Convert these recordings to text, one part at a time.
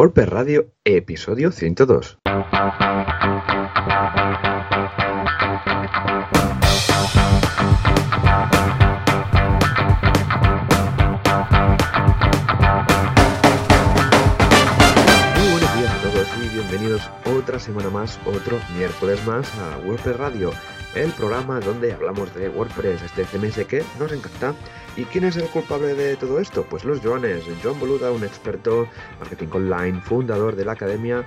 WordPress Radio, episodio 102. Semana más, otro miércoles más a WordPress Radio, el programa donde hablamos de WordPress, este CMS que nos encanta. ¿Y quién es el culpable de todo esto? Pues los Joanes. Joan Boluda, un experto marketing online, fundador de la academia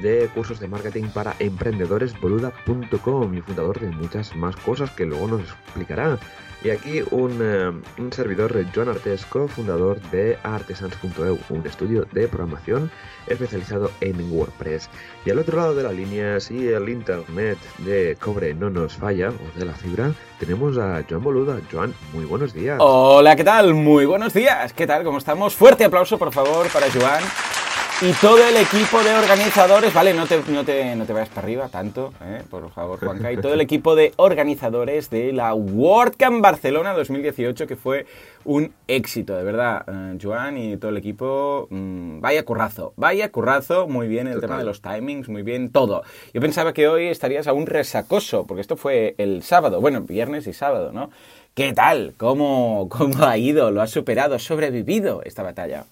de cursos de marketing para emprendedores boluda.com y fundador de muchas más cosas que luego nos explicará. Y aquí un, eh, un servidor, Joan Artesco, fundador de artesans.eu, un estudio de programación especializado en WordPress. Y al otro lado de la línea, si el internet de cobre no nos falla, o de la fibra, tenemos a Joan Boluda. Joan, muy buenos días. Hola, ¿qué tal? Muy buenos días. ¿Qué tal? ¿Cómo estamos? Fuerte aplauso, por favor, para Joan. Y todo el equipo de organizadores, vale, no te, no te, no te vayas para arriba tanto, ¿eh? por favor, Juanca. Y todo el equipo de organizadores de la WordCamp Barcelona 2018, que fue un éxito, de verdad. Eh, Joan y todo el equipo, mmm, vaya currazo, vaya currazo, muy bien el Total. tema de los timings, muy bien todo. Yo pensaba que hoy estarías aún resacoso, porque esto fue el sábado, bueno, viernes y sábado, ¿no? ¿Qué tal? ¿Cómo, cómo ha ido? ¿Lo has superado? ¿Has sobrevivido esta batalla?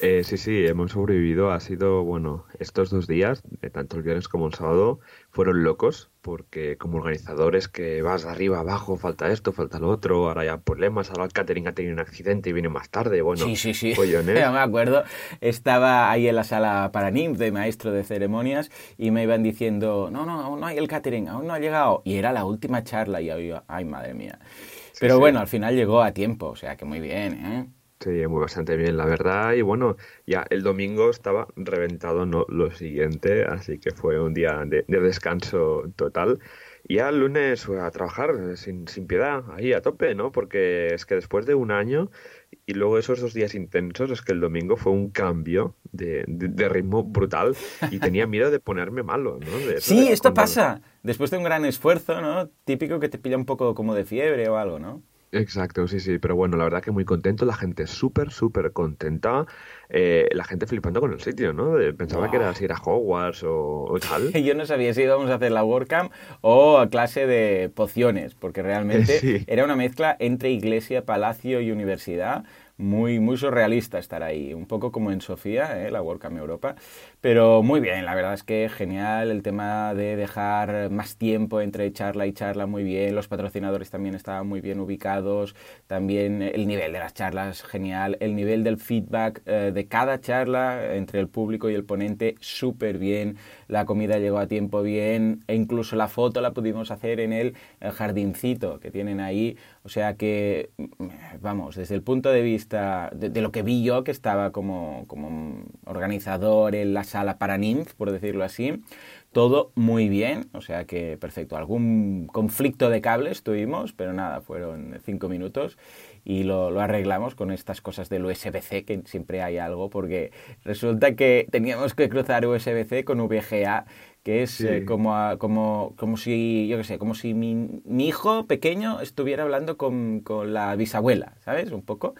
Eh, sí, sí, hemos sobrevivido. Ha sido, bueno, estos dos días, eh, tanto el viernes como el sábado, fueron locos, porque como organizadores que vas de arriba abajo, falta esto, falta lo otro, ahora hay problemas, ahora el catering ha tenido un accidente y viene más tarde, bueno, sí, sí, sí. Ya me acuerdo. Estaba ahí en la sala para NIMF de maestro de ceremonias y me iban diciendo, no, no, aún no hay el catering, aún no ha llegado. Y era la última charla y yo, ay, madre mía. Pero sí. bueno, al final llegó a tiempo, o sea que muy bien, ¿eh? Sí, muy bastante bien, la verdad. Y bueno, ya el domingo estaba reventado, no lo siguiente, así que fue un día de, de descanso total. Y ya el lunes a trabajar eh, sin, sin piedad, ahí a tope, ¿no? Porque es que después de un año y luego esos dos días intensos, es que el domingo fue un cambio de, de- de ritmo brutal y tenía miedo de ponerme malo, ¿no? De Sí, esto cuando- pasa. Después de un gran esfuerzo, ¿no? Típico que te pilla un poco como de fiebre o algo, ¿no? Exacto, sí, sí, pero bueno, la verdad que muy contento, la gente súper, súper contenta, eh, la gente flipando con el sitio, ¿no? Pensaba que era si era Hogwarts o, o tal. Yo no sabía si íbamos a hacer la WordCamp o a clase de pociones, porque realmente Sí. era una mezcla entre iglesia, palacio y universidad. Muy, muy surrealista estar ahí, un poco como en Sofía, ¿eh? la WordCamp Europa, pero muy bien, la verdad es que genial el tema de dejar más tiempo entre charla y charla, muy bien, los patrocinadores también estaban muy bien ubicados, también el nivel de las charlas, genial, el nivel del feedback eh, de cada charla entre el público y el ponente, súper bien, la comida llegó a tiempo bien, e incluso la foto la pudimos hacer en el, jardincito que tienen ahí, o sea que, mm, vamos, desde el punto de vista de, de lo que vi yo, que estaba como, como organizador en la sala para NIMF, por decirlo así, todo muy bien, o sea que perfecto. Algún conflicto de cables tuvimos, pero nada, fueron cinco minutos y lo, lo arreglamos con estas cosas del USB-C, que siempre hay algo, porque resulta que teníamos que cruzar USB-C con VGA, que es Sí. eh, como, a- como, como si, yo qué sé, como si mi, mi hijo pequeño estuviera hablando con, con la bisabuela, ¿sabes? Un poco.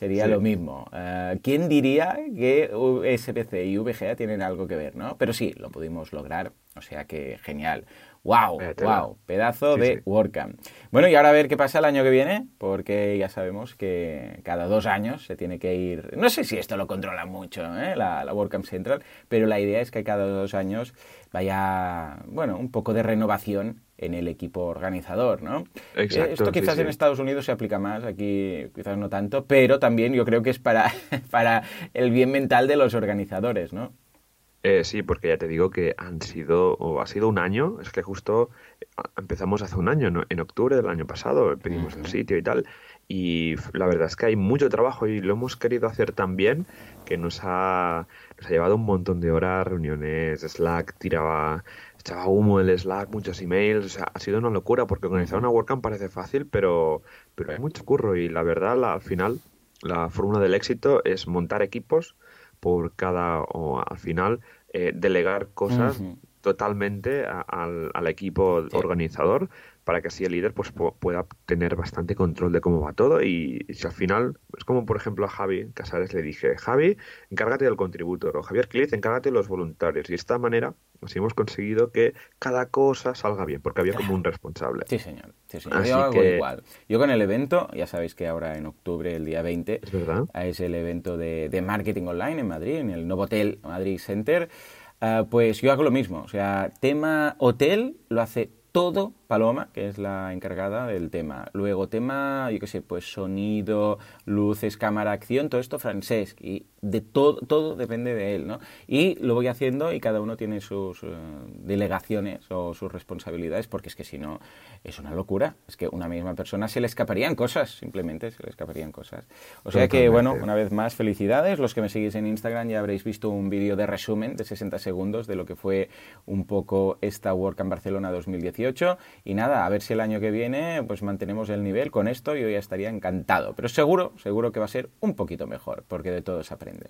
Sería Sí. lo mismo. Eh, ¿Quién diría que USB-C y VGA tienen algo que ver, no? Pero sí, lo pudimos lograr, o sea que genial. ¡Wow! ¡Wow! Pedazo Sí, de sí. WordCamp. Bueno, y ahora a ver qué pasa el año que viene, porque ya sabemos que cada dos años se tiene que ir... No sé si esto lo controla mucho, ¿eh? la, la WordCamp Central, pero la idea es que cada dos años vaya, bueno, un poco de renovación en el equipo organizador, ¿no? Exacto, Eh, Esto quizás sí. en Estados Unidos se aplica más, aquí quizás no tanto, pero también yo creo que es para, para el bien mental de los organizadores, ¿no? Eh, sí, porque ya te digo que han sido, o ha sido un año, es que justo eh, empezamos hace un año, ¿no? en octubre del año pasado, pedimos el sitio y tal, y la verdad es que hay mucho trabajo y lo hemos querido hacer tan bien que nos ha, nos ha llevado un montón de horas, reuniones, Slack, tiraba, echaba humo el Slack, muchos emails, o sea, ha sido una locura porque organizar una WordCamp parece fácil, pero, pero hay mucho curro y la verdad, la- al final, la fórmula del éxito es montar equipos por cada, o al final, eh, delegar cosas totalmente a- al, al equipo Sí. organizador para que así el líder pues pueda tener bastante control de cómo va todo y, si al final es como por ejemplo a Javi Casares le dije Javi encárgate del contributor o Javier Cliz encárgate de los voluntarios y de esta manera así hemos conseguido que cada cosa salga bien porque había como un responsable sí señor, yo hago igual yo con el evento ya sabéis que ahora en octubre el día 20 es, verdad? es el evento de, de marketing online en Madrid en el Novotel Madrid Center Ah, pues yo hago lo mismo. O sea, tema hotel lo hace todo Paloma, que es la encargada del tema. Luego, tema, yo qué sé, pues sonido, luces, cámara, acción, todo esto francés. Y de todo, todo depende de él, ¿no? Y lo voy haciendo y cada uno tiene sus eh, delegaciones o sus responsabilidades, porque es que si no, es una locura. Es que una misma persona se le escaparían cosas, simplemente se le escaparían cosas. O sea que, bueno, una vez más, felicidades. Los que me seguís en Instagram ya habréis visto un vídeo de resumen de 60 segundos de lo que fue un poco esta Work en Barcelona 2018 y nada, a ver si el año que viene pues mantenemos el nivel con esto, yo ya estaría encantado. Pero seguro, seguro que va a ser un poquito mejor, porque de todo se aprende.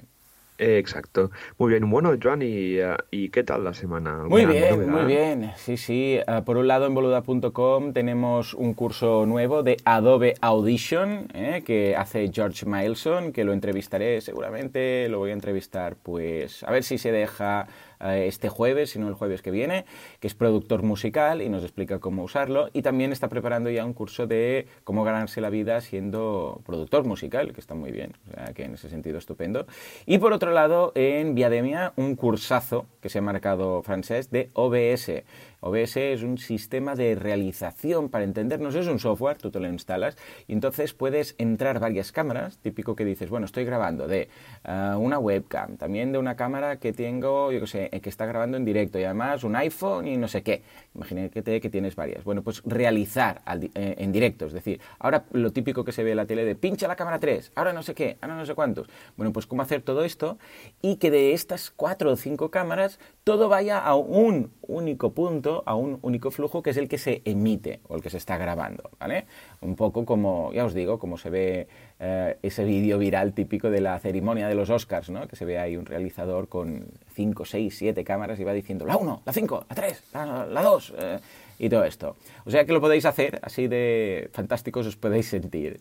Exacto. Muy bien. Bueno, Joan, ¿y, eh, ¿y, qué tal la semana? Muy bien, muy bien. Sí, sí. Eh, por un lado, en boluda.com tenemos un curso nuevo de Adobe Audition eh, que hace George Mileson, que lo entrevistaré seguramente. Lo voy a entrevistar, pues, a ver si se deja este jueves, sino el jueves que viene, que es productor musical y nos explica cómo usarlo. Y también está preparando ya un curso de cómo ganarse la vida siendo productor musical, que está muy bien, o sea, que en ese sentido estupendo. Y por otro lado, en Viademia, un cursazo que se ha marcado francés de OBS OBS es un sistema de realización, para entendernos, es un software, tú te lo instalas y entonces puedes entrar varias cámaras, típico que dices, bueno, estoy grabando de eh, una webcam, también de una cámara que tengo, yo qué sé, que está grabando en directo y además un iPhone y no sé qué. Imagínate que tienes varias. Bueno, pues realizar eh, en directo, es decir, ahora lo típico que se ve en la tele de pincha la cámara 3, ahora no sé qué, ahora no sé cuántos. Bueno, pues cómo hacer todo esto y que de estas cuatro o cinco cámaras todo vaya a un único punto, a un único flujo que es el que se emite o el que se está grabando, ¿vale? Un poco como, ya os digo, como se ve eh, ese vídeo viral típico de la ceremonia de los Oscars, ¿no? Que se ve ahí un realizador con 5, 6, 7 cámaras y va diciendo la 1, la 5, la 3, la 2 eh, y todo esto. O sea que lo podéis hacer, así de fantásticos os podéis sentir.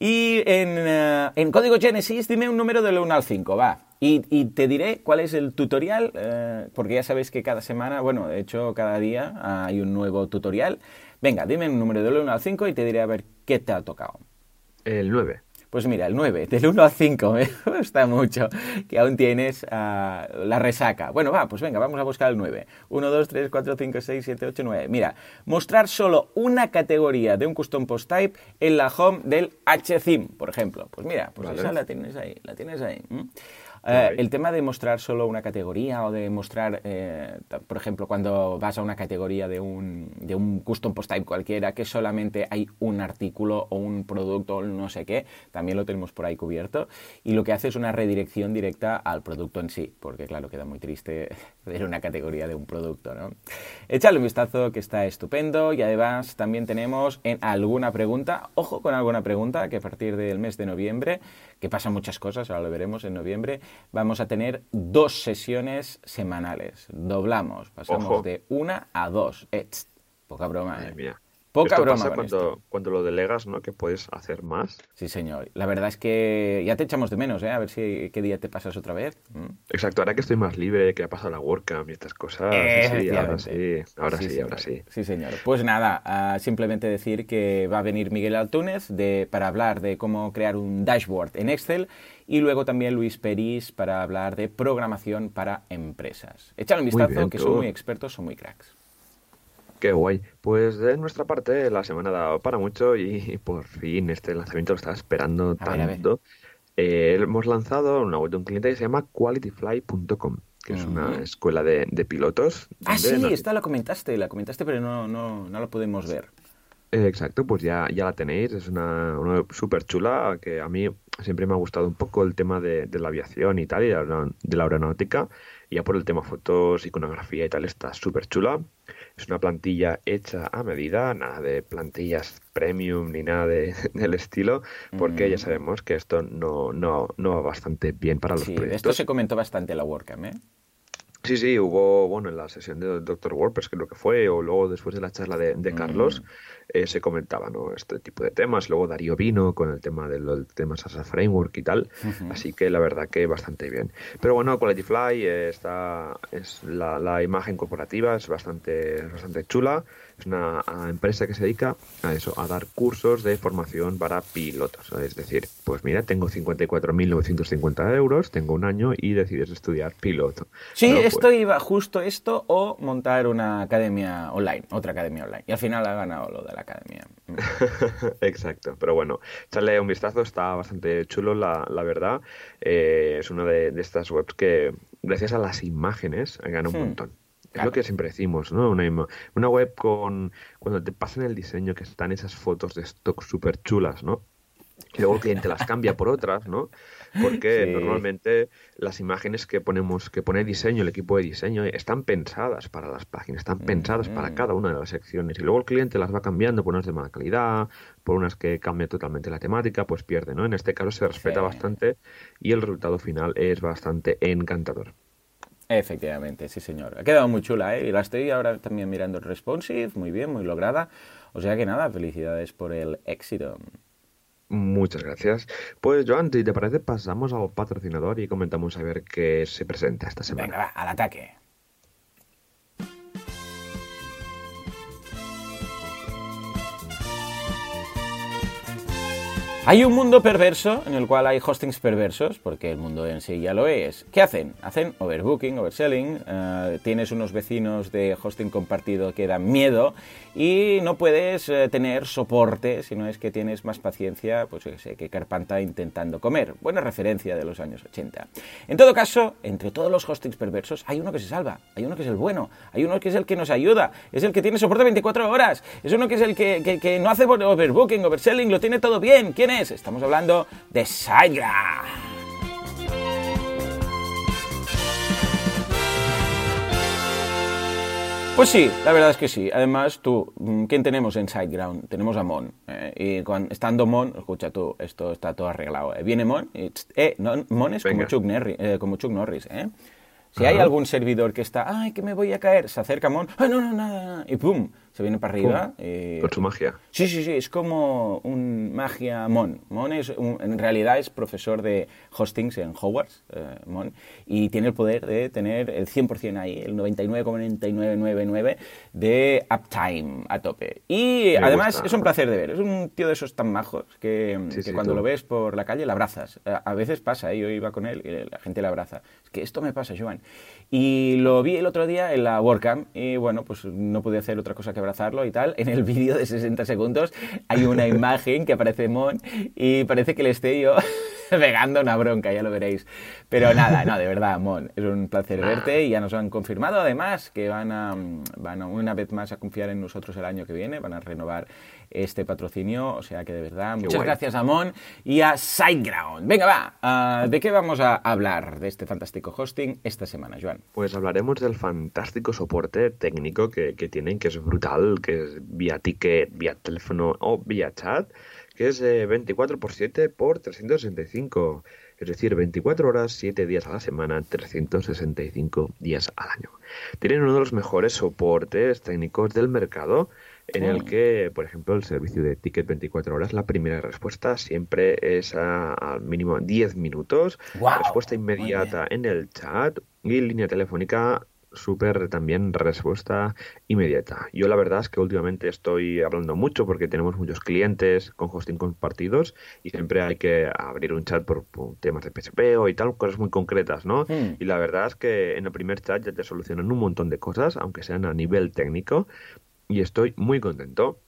Y en, eh, en, código Genesis, dime un número del 1 al 5, va. Y, y te diré cuál es el tutorial, eh, porque ya sabéis que cada semana, bueno, de hecho cada día hay un nuevo tutorial. Venga, dime un número del 1 al 5 y te diré a ver qué te ha tocado. El 9. Pues mira, el 9, del 1 al 5, me gusta mucho que aún tienes ah, la resaca. Bueno, va, pues venga, vamos a buscar el 9. 1, 2, 3, 4, 5, 6, 7, 8, 9. Mira, mostrar solo una categoría de un custom post type en la home del HTML, por ejemplo. Pues mira, pues esa la tienes ahí, la tienes ahí. Eh, el tema de mostrar solo una categoría o de mostrar, eh, por ejemplo, cuando vas a una categoría de un, de un custom post type cualquiera, que solamente hay un artículo o un producto o no sé qué, también lo tenemos por ahí cubierto. Y lo que hace es una redirección directa al producto en sí, porque claro, queda muy triste ver una categoría de un producto, ¿no? Échale un vistazo que está estupendo y además también tenemos en alguna pregunta, ojo con alguna pregunta, que a partir del mes de noviembre, que pasan muchas cosas, ahora lo veremos en noviembre, vamos a tener dos sesiones semanales. Doblamos, pasamos de una a dos. Poca broma, eh. Poca broma. cuando, cuando lo delegas, ¿no? Que puedes hacer más. Sí, señor. La verdad es que ya te echamos de menos, ¿eh? A ver si qué día te pasas otra vez. Mm. Exacto, ahora que estoy más libre, que ha pasado la WordCamp y estas cosas. sí, ahora sí, ahora sí, ahora sí. Sí, señor. Pues nada, ah, simplemente decir que va a venir Miguel Altúnez de, para hablar de cómo crear un dashboard en Excel y luego también Luis Peris para hablar de programación para empresas. Échale un vistazo, que son muy expertos, son muy cracks. Qué guay. Pues de nuestra parte, la semana ha dado para mucho y por fin este lanzamiento lo estaba esperando tanto. Eh, hemos lanzado una web de un cliente que se llama qualityfly.com, que es una escuela de, pilotos. Ah, sí, esta la comentaste, la comentaste, pero no, no, no la podemos ver. Eh, exacto, pues ya, ya la tenéis. Es una, una súper chula que a mí siempre me ha gustado un poco el tema de, la aviación y tal, y de la aeronáutica. Y ya por el tema fotos, iconografía y tal, está súper chula. Es una plantilla hecha a medida, nada de plantillas premium ni nada de, del estilo, porque ya mm. sabemos que esto no, no, no va bastante bien para los sí, Esto se comentó bastante en la WordCamp, ¿eh? Sí, sí, hubo, bueno, en la sesión de Dr. WordPress creo que fue, o luego después de la charla de, de Carlos, mm. Eh, se comentaba, ¿no? Este tipo de temas. Luego Darío vino con el tema del tema Sasa Framework y tal. Así que la verdad que bastante bien. Pero bueno, Quality Fly eh, está, es la, la, imagen corporativa, es bastante, bastante chula. Es una empresa que se dedica a eso, a dar cursos de formación para pilotos. Es decir, pues mira, tengo 54.950 euros, tengo un año y decides estudiar piloto. Sí, esto pues iba justo esto o montar una academia online, otra academia online. Y al final ha ganado lo de la academia. Exacto, pero bueno, echarle un vistazo, está bastante chulo, la, la verdad. Eh, es una de, estas webs que, gracias a las imágenes, gana un hmm. montón. Es lo que siempre decimos, ¿no? Una, una web con. Cuando te pasan el diseño, que están esas fotos de stock súper chulas, ¿no? Y luego el cliente las cambia por otras, ¿no? Porque normalmente las imágenes que ponemos, que pone diseño, el equipo de diseño, están pensadas para las páginas, están pensadas para mm. cada una de las secciones. Y luego el cliente las va cambiando por unas de mala calidad, por unas que cambia totalmente la temática, pues pierde, ¿no? En este caso se respeta bastante y el resultado final es bastante encantador. Efectivamente, sí señor. Ha quedado muy chula, ¿eh? Y la estoy ahora también mirando el responsive, muy bien, muy lograda. O sea que nada, felicidades por el éxito. Muchas gracias. Pues Joan, si te parece, pasamos al patrocinador y comentamos a ver qué se presenta esta semana. Venga, va, al ataque. Hay un mundo perverso en el cual hay hostings perversos, porque el mundo en sí ya lo es. ¿Qué hacen? Hacen overbooking, overselling, eh, tienes unos vecinos de hosting compartido que dan miedo y no puedes eh, tener soporte si no es que tienes más paciencia, pues yo sé, que Carpanta intentando comer. Buena referencia de los años 80. En todo caso, entre todos los hostings perversos hay uno que se salva, hay uno que es el bueno, hay uno que es el que nos ayuda, es el que tiene soporte 24 horas, es uno que es el que, que no hace overbooking, overselling, lo tiene todo bien. ¿Quién Estamos hablando de SiteGround. Pues sí, la verdad es que sí. Además, tú, mm, ¿quién tenemos en SiteGround? Tenemos a Mon. Eh, y cuando, estando Mon, escucha tú, esto está todo arreglado. Eh. Viene Mon, y, eh, Mon es como Chuck, eh, como Chuck, Norris, ¿eh? Si hay algún servidor que está, ay, que me voy a caer, se acerca Mon, ay, no, no, nada, y pum, se viene para arriba. Eh, Con su magia. Sí, sí, sí, es como un magia Mon. Mon es en realidad es profesor de hostings en Hogwarts, eh, Mon, y tiene el poder de tener el 100% ahí, el 99,9999 de uptime a tope. Y además es un placer de ver, es un tío de esos tan majos que, cuando lo ves por la calle le abrazas. A, veces pasa, ¿eh? yo iba con él y la gente le abraza. Es que esto me pasa, Joan. Y lo vi el otro día en la WordCamp y bueno, pues no pude hacer otra cosa que abrazarlo y tal. En el vídeo de 60 segundos hay una imagen que aparece Mon y parece que le esté yo pegando una bronca, ya lo veréis. Pero nada, no, de verdad, Mon, es un placer verte y ya nos han confirmado además que van a, van a una vez más a confiar en nosotros el año que viene, van a renovar este patrocinio. O sea que de verdad, muchas gracias a Mon y a SiteGround. Venga, va, ah, ¿de qué vamos a hablar de este fantástico hosting esta semana, Joan? Pues hablaremos del fantástico soporte técnico que, tienen, que es brutal, que es vía ticket, vía teléfono o vía chat, que es 24 x 7 por 365. Es decir, 24 horas, 7 días a la semana, 365 días al año. Tienen uno de los mejores soportes técnicos del mercado en el oh. que, por ejemplo, el servicio de ticket 24 horas, la primera respuesta siempre es al mínimo 10 minutos, respuesta inmediata en el chat y línea telefónica súper también respuesta inmediata. Yo la verdad es que últimamente estoy hablando mucho porque tenemos muchos clientes con hosting compartidos y siempre hay que abrir un chat por, temas de PSP o y tal, cosas muy concretas, ¿no? Hmm. Y la verdad es que en el primer chat ya te solucionan un montón de cosas, aunque sean a nivel técnico, y estoy muy contento.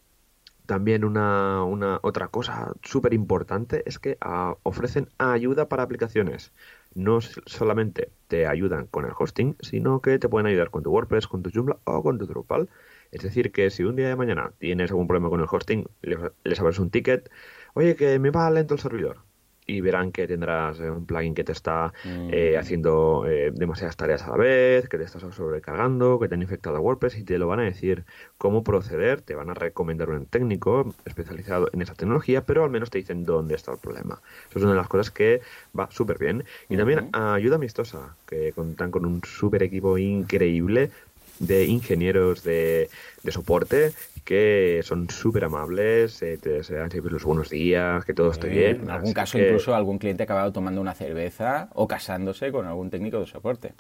También una, una otra cosa súper importante es que ah, ofrecen ayuda para aplicaciones. No solamente te ayudan con el hosting, sino que te pueden ayudar con tu WordPress, con tu Joomla o con tu Drupal. Es decir, que si un día de mañana tienes algún problema con el hosting, les abres un ticket, oye, que me va lento el servidor. Y verán que tendrás eh, un plugin que te está eh, mm. haciendo eh, demasiadas tareas a la vez, que te estás sobrecargando, que te han infectado a WordPress y te lo van a decir cómo proceder, te van a recomendar un técnico especializado en esa tecnología, pero al menos te dicen dónde está el problema. Eso es una de las cosas que va súper bien. Y también ayuda amistosa, que contan con un súper equipo increíble de ingenieros de, de soporte que son súper amables, eh, te dan siempre los buenos días, que todo esté bien. En algún caso, incluso algún cliente ha acabado tomando una cerveza o casándose con algún técnico de soporte.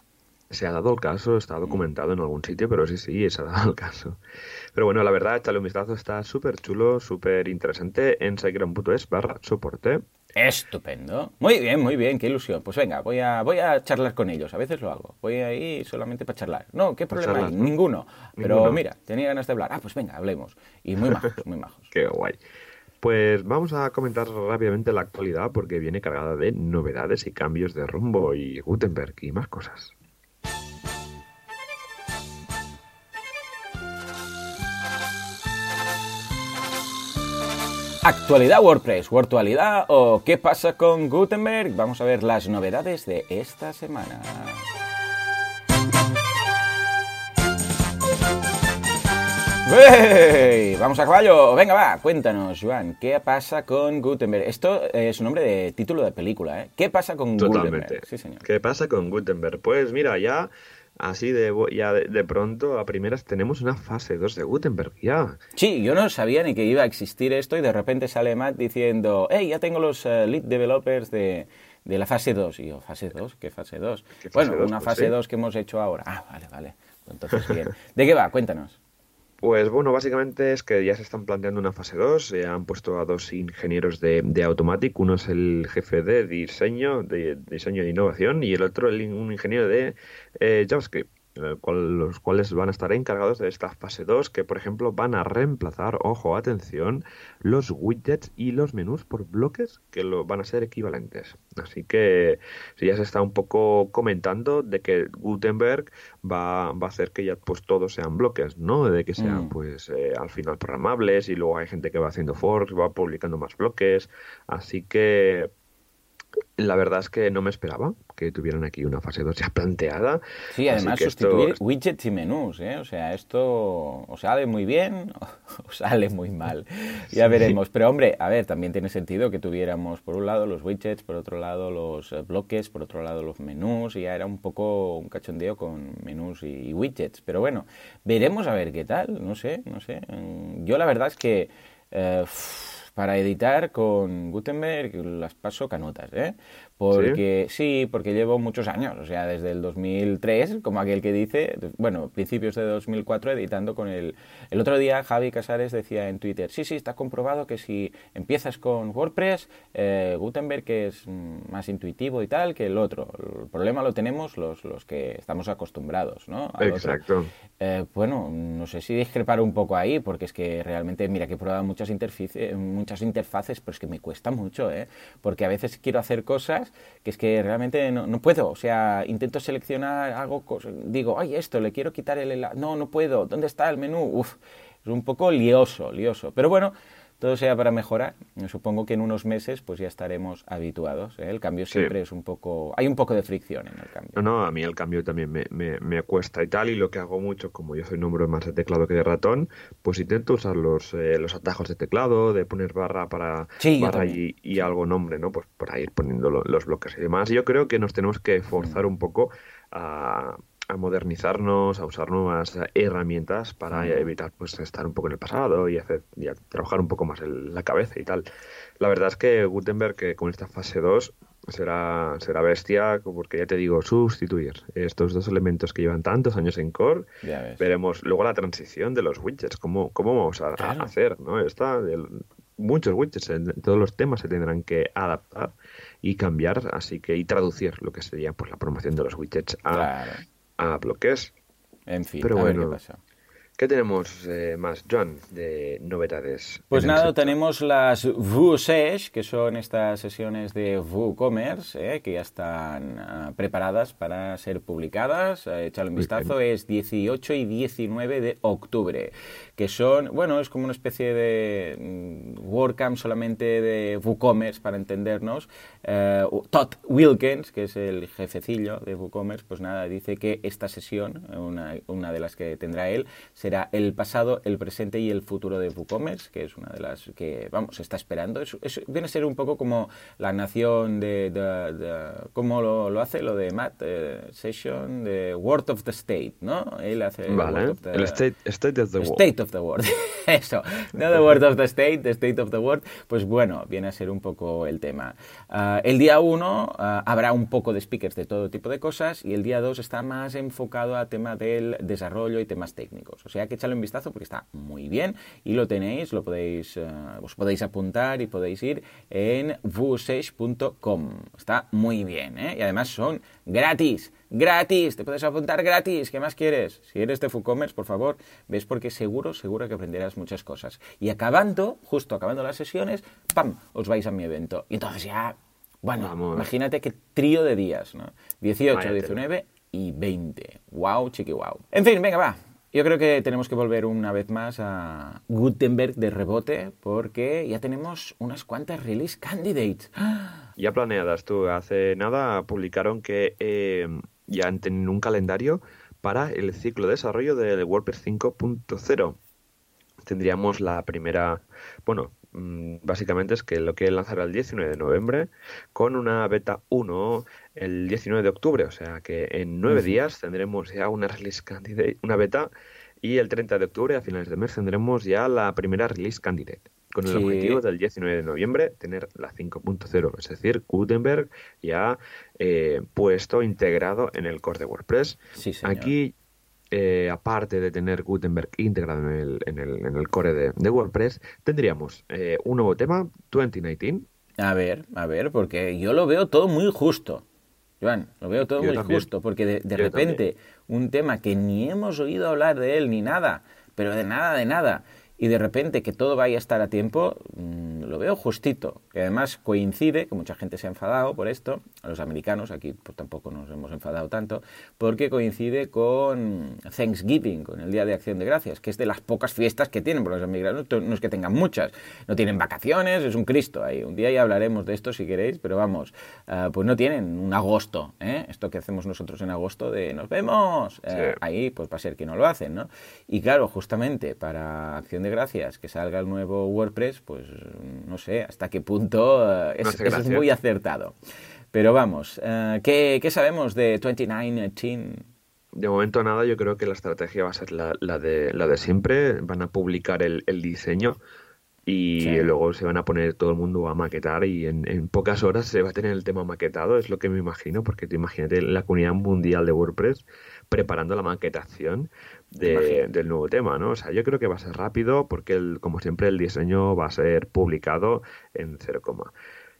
Se ha dado el caso, está documentado en algún sitio, pero sí, sí, se ha dado el caso. Pero bueno, la verdad, échale un vistazo, está súper chulo, súper interesante en siteground.es barra soporte. Estupendo. Muy bien, muy bien, qué ilusión. Pues venga, voy a, voy a charlar con ellos. A veces lo hago. Voy ahí solamente para charlar. No, ¿qué problema hay? Ninguno. Pero mira, tenía ganas de hablar. Ah, pues venga, hablemos. Y muy majos, muy majos. qué guay. Pues vamos a comentar rápidamente la actualidad porque viene cargada de novedades y cambios de rumbo y Gutenberg y más cosas. Actualidad WordPress, virtualidad o qué pasa con Gutenberg. Vamos a ver las novedades de esta semana. Vamos a caballo, venga va, cuéntanos, Joan, ¿qué pasa con Gutenberg? Esto es un nombre de título de película, ¿eh? ¿Qué pasa con Totalmente. Sí, señor. ¿Qué pasa con Gutenberg? Pues mira, ya Así de ya de, pronto, a primeras, tenemos una fase 2 de Gutenberg ya. Sí, yo no sabía ni que iba a existir esto y de repente sale Matt diciendo, hey, ya tengo los eh, lead developers de, de, la fase 2. Y yo, ¿fase 2? ¿Qué fase 2? Bueno, una pues fase 2 que hemos hecho ahora. Ah, vale, vale. Entonces, bien. ¿De qué va? Cuéntanos. Pues bueno, básicamente es que ya se están planteando una fase 2, se han puesto a dos ingenieros de, de Automatic, uno es el jefe de diseño, de diseño de innovación, y el otro el, un ingeniero de eh, JavaScript los cuales van a estar encargados de esta fase 2, que por ejemplo van a reemplazar, ojo, atención, los widgets y los menús por bloques que lo, van a ser equivalentes. Así que si ya se está un poco comentando de que Gutenberg va, va a hacer que ya pues todos sean bloques, ¿no? De que sean mm. pues eh, al final programables y luego hay gente que va haciendo forks, va publicando más bloques. Así que la verdad es que no me esperaba que tuvieran aquí una fase 2 ya planteada. Sí, además sustituir widgets y menús, ¿eh? O sea, esto o sale muy bien o sale muy mal. Ya veremos. Pero hombre, a ver, también tiene sentido que tuviéramos por un lado los widgets, por otro lado los eh, bloques, por otro lado los menús, y ya era un poco un cachondeo con menús y, widgets. Pero bueno, veremos a ver qué tal, no sé, no sé. Mm, yo la verdad es que... Eh, para editar con Gutenberg las paso canutas, ¿eh? Porque ¿Sí? porque llevo muchos años, o sea, desde el 2003, como aquel que dice, bueno, principios de 2004 editando con el... El otro día Javi Casares decía en Twitter, sí, sí, está comprobado que si empiezas con WordPress, eh, Gutenberg es más intuitivo y tal que el otro. El problema lo tenemos los, los que estamos acostumbrados, ¿no? Exacto. Eh, bueno, no sé si discrepar un poco ahí, porque es que realmente, mira, que he probado muchas, muchas interfaces, pero es que me cuesta mucho, ¿eh? Porque a veces quiero hacer cosas que es que realmente no, puedo. O sea, intento seleccionar algo, digo, ay, esto, le quiero quitar el... No, no puedo. ¿Dónde está el menú? Uf, es un poco lioso, lioso. Pero bueno, todo sea para mejorar. Supongo que en unos meses pues ya estaremos habituados. ¿eh? El cambio siempre es un poco... Hay un poco de fricción en el cambio. No, no, a mí el cambio también me, me, cuesta y tal. Y lo que hago mucho, como yo soy número más de teclado que de ratón, pues intento usar los, eh, los atajos de teclado, de poner barra para barra y, y, algo nombre, ¿no? Pues para ir poniendo los bloques y demás. Yo creo que nos tenemos que forzar mm. un poco a a modernizarnos, a usar nuevas herramientas para evitar pues estar un poco en el pasado y hacer y trabajar un poco más en la cabeza y tal. La verdad es que Gutenberg que con esta fase 2 será será bestia porque ya te digo, sustituir estos dos elementos que llevan tantos años en core. Veremos luego la transición de los widgets, cómo cómo vamos a, hacer, ¿no? Esta muchos widgets todos los temas se tendrán que adaptar y cambiar, así que y traducir lo que sería pues la promoción de los widgets a a bloques. En fin, Pero bueno, qué pasa. ¿Qué tenemos eh, más, John, de novedades? Pues nada, tenemos las VooSesh, que son estas sesiones de WooCommerce, eh, que ya están ah, preparadas para ser publicadas. Echale un vistazo, es 18 y 19 de octubre, que son, bueno, es como una especie de mm, WordCamp solamente de WooCommerce, para entendernos. Eh, Todd Wilkins, que es el jefecillo de WooCommerce, pues nada, dice que esta sesión, una, una de las que tendrá él, será el pasado, el presente y el futuro de WooCommerce, que es una de las que, vamos, está esperando. Es, viene a ser un poco como la nación de, de, ¿cómo lo, hace? Lo de Matt eh, Session, de Word of the State, ¿no? Él hace vale. el State, state of the World. Of the World, eso, no the Word of the State, the State of the World, pues bueno, viene a ser un poco el tema. Ah, el día 1 ah, habrá un poco de speakers de todo tipo de cosas y el día 2 está más enfocado a tema del desarrollo y temas técnicos. O sea que échale un vistazo porque está muy bien y lo tenéis, lo podéis, eh, os podéis apuntar y podéis ir en vusage.com. Está muy bien, ¿eh? Y además son gratis, gratis, te puedes apuntar gratis, ¿qué más quieres? Si eres de FooCommerce, por favor, ves porque seguro, seguro que aprenderás muchas cosas. Y acabando, justo acabando las sesiones, ¡pam!, os vais a mi evento. Y entonces ya, bueno, imagínate qué trío de días, ¿no? 18, 19 y 20. ¡Wow, chiqui wow! En fin, venga, va, yo creo que tenemos que volver una vez más a Gutenberg de rebote porque ya tenemos unas cuantas release candidates. Ya planeadas tú. Hace nada publicaron que eh, ya han un calendario para el ciclo de desarrollo del WordPress 5.0. Tendríamos la primera, bueno, mm, básicamente es que lo que lanzará el 19 de noviembre con una beta 1 el 19 de octubre, o sea que en nueve días tendremos ya una release candidate, una beta, y el 30 de octubre, a finales de mes, tendremos ya la primera release candidate, con el objetivo del 19 de noviembre tener la 5.0, es decir, Gutenberg ya eh, puesto, integrado en el core de WordPress. Aquí eh, aparte de tener Gutenberg integrado en el, en el, en el core de, WordPress, tendríamos eh, un nuevo tema, 2019. A ver, a ver, porque yo lo veo todo muy justo. Joan, lo veo todo muy justo, porque de, repente un tema que ni hemos oído hablar de él ni nada, pero de nada, de nada, y de repente que todo vaya a estar a tiempo, mm, lo veo justito. Y además coincide, que mucha gente se ha enfadado por esto, a los americanos, aquí pues, tampoco nos hemos enfadado tanto, porque coincide con Thanksgiving, con el Día de Acción de Gracias, que es de las pocas fiestas que tienen, porque los americanos no es que tengan muchas, no tienen vacaciones, es un Cristo ahí. Un día ya hablaremos de esto si queréis, pero vamos, ah, pues no tienen un agosto, ¿eh? esto que hacemos nosotros en agosto de nos vemos, eh, ahí pues va a ser que no lo hacen, ¿no? Y claro, justamente para Acción de Gracias, que salga el nuevo WordPress, pues no sé hasta qué punto eh, es, muy acertado. Pero vamos, eh, ¿qué, sabemos de 2019? De momento nada, yo creo que la estrategia va a ser la, de, la de siempre. Van a publicar el, diseño y luego se van a poner todo el mundo a maquetar y en, pocas horas se va a tener el tema maquetado, es lo que me imagino, porque te imagínate la comunidad mundial de WordPress preparando la maquetación del nuevo tema, ¿no? O sea, yo creo que va a ser rápido porque, el, como siempre, el diseño va a ser publicado en 0,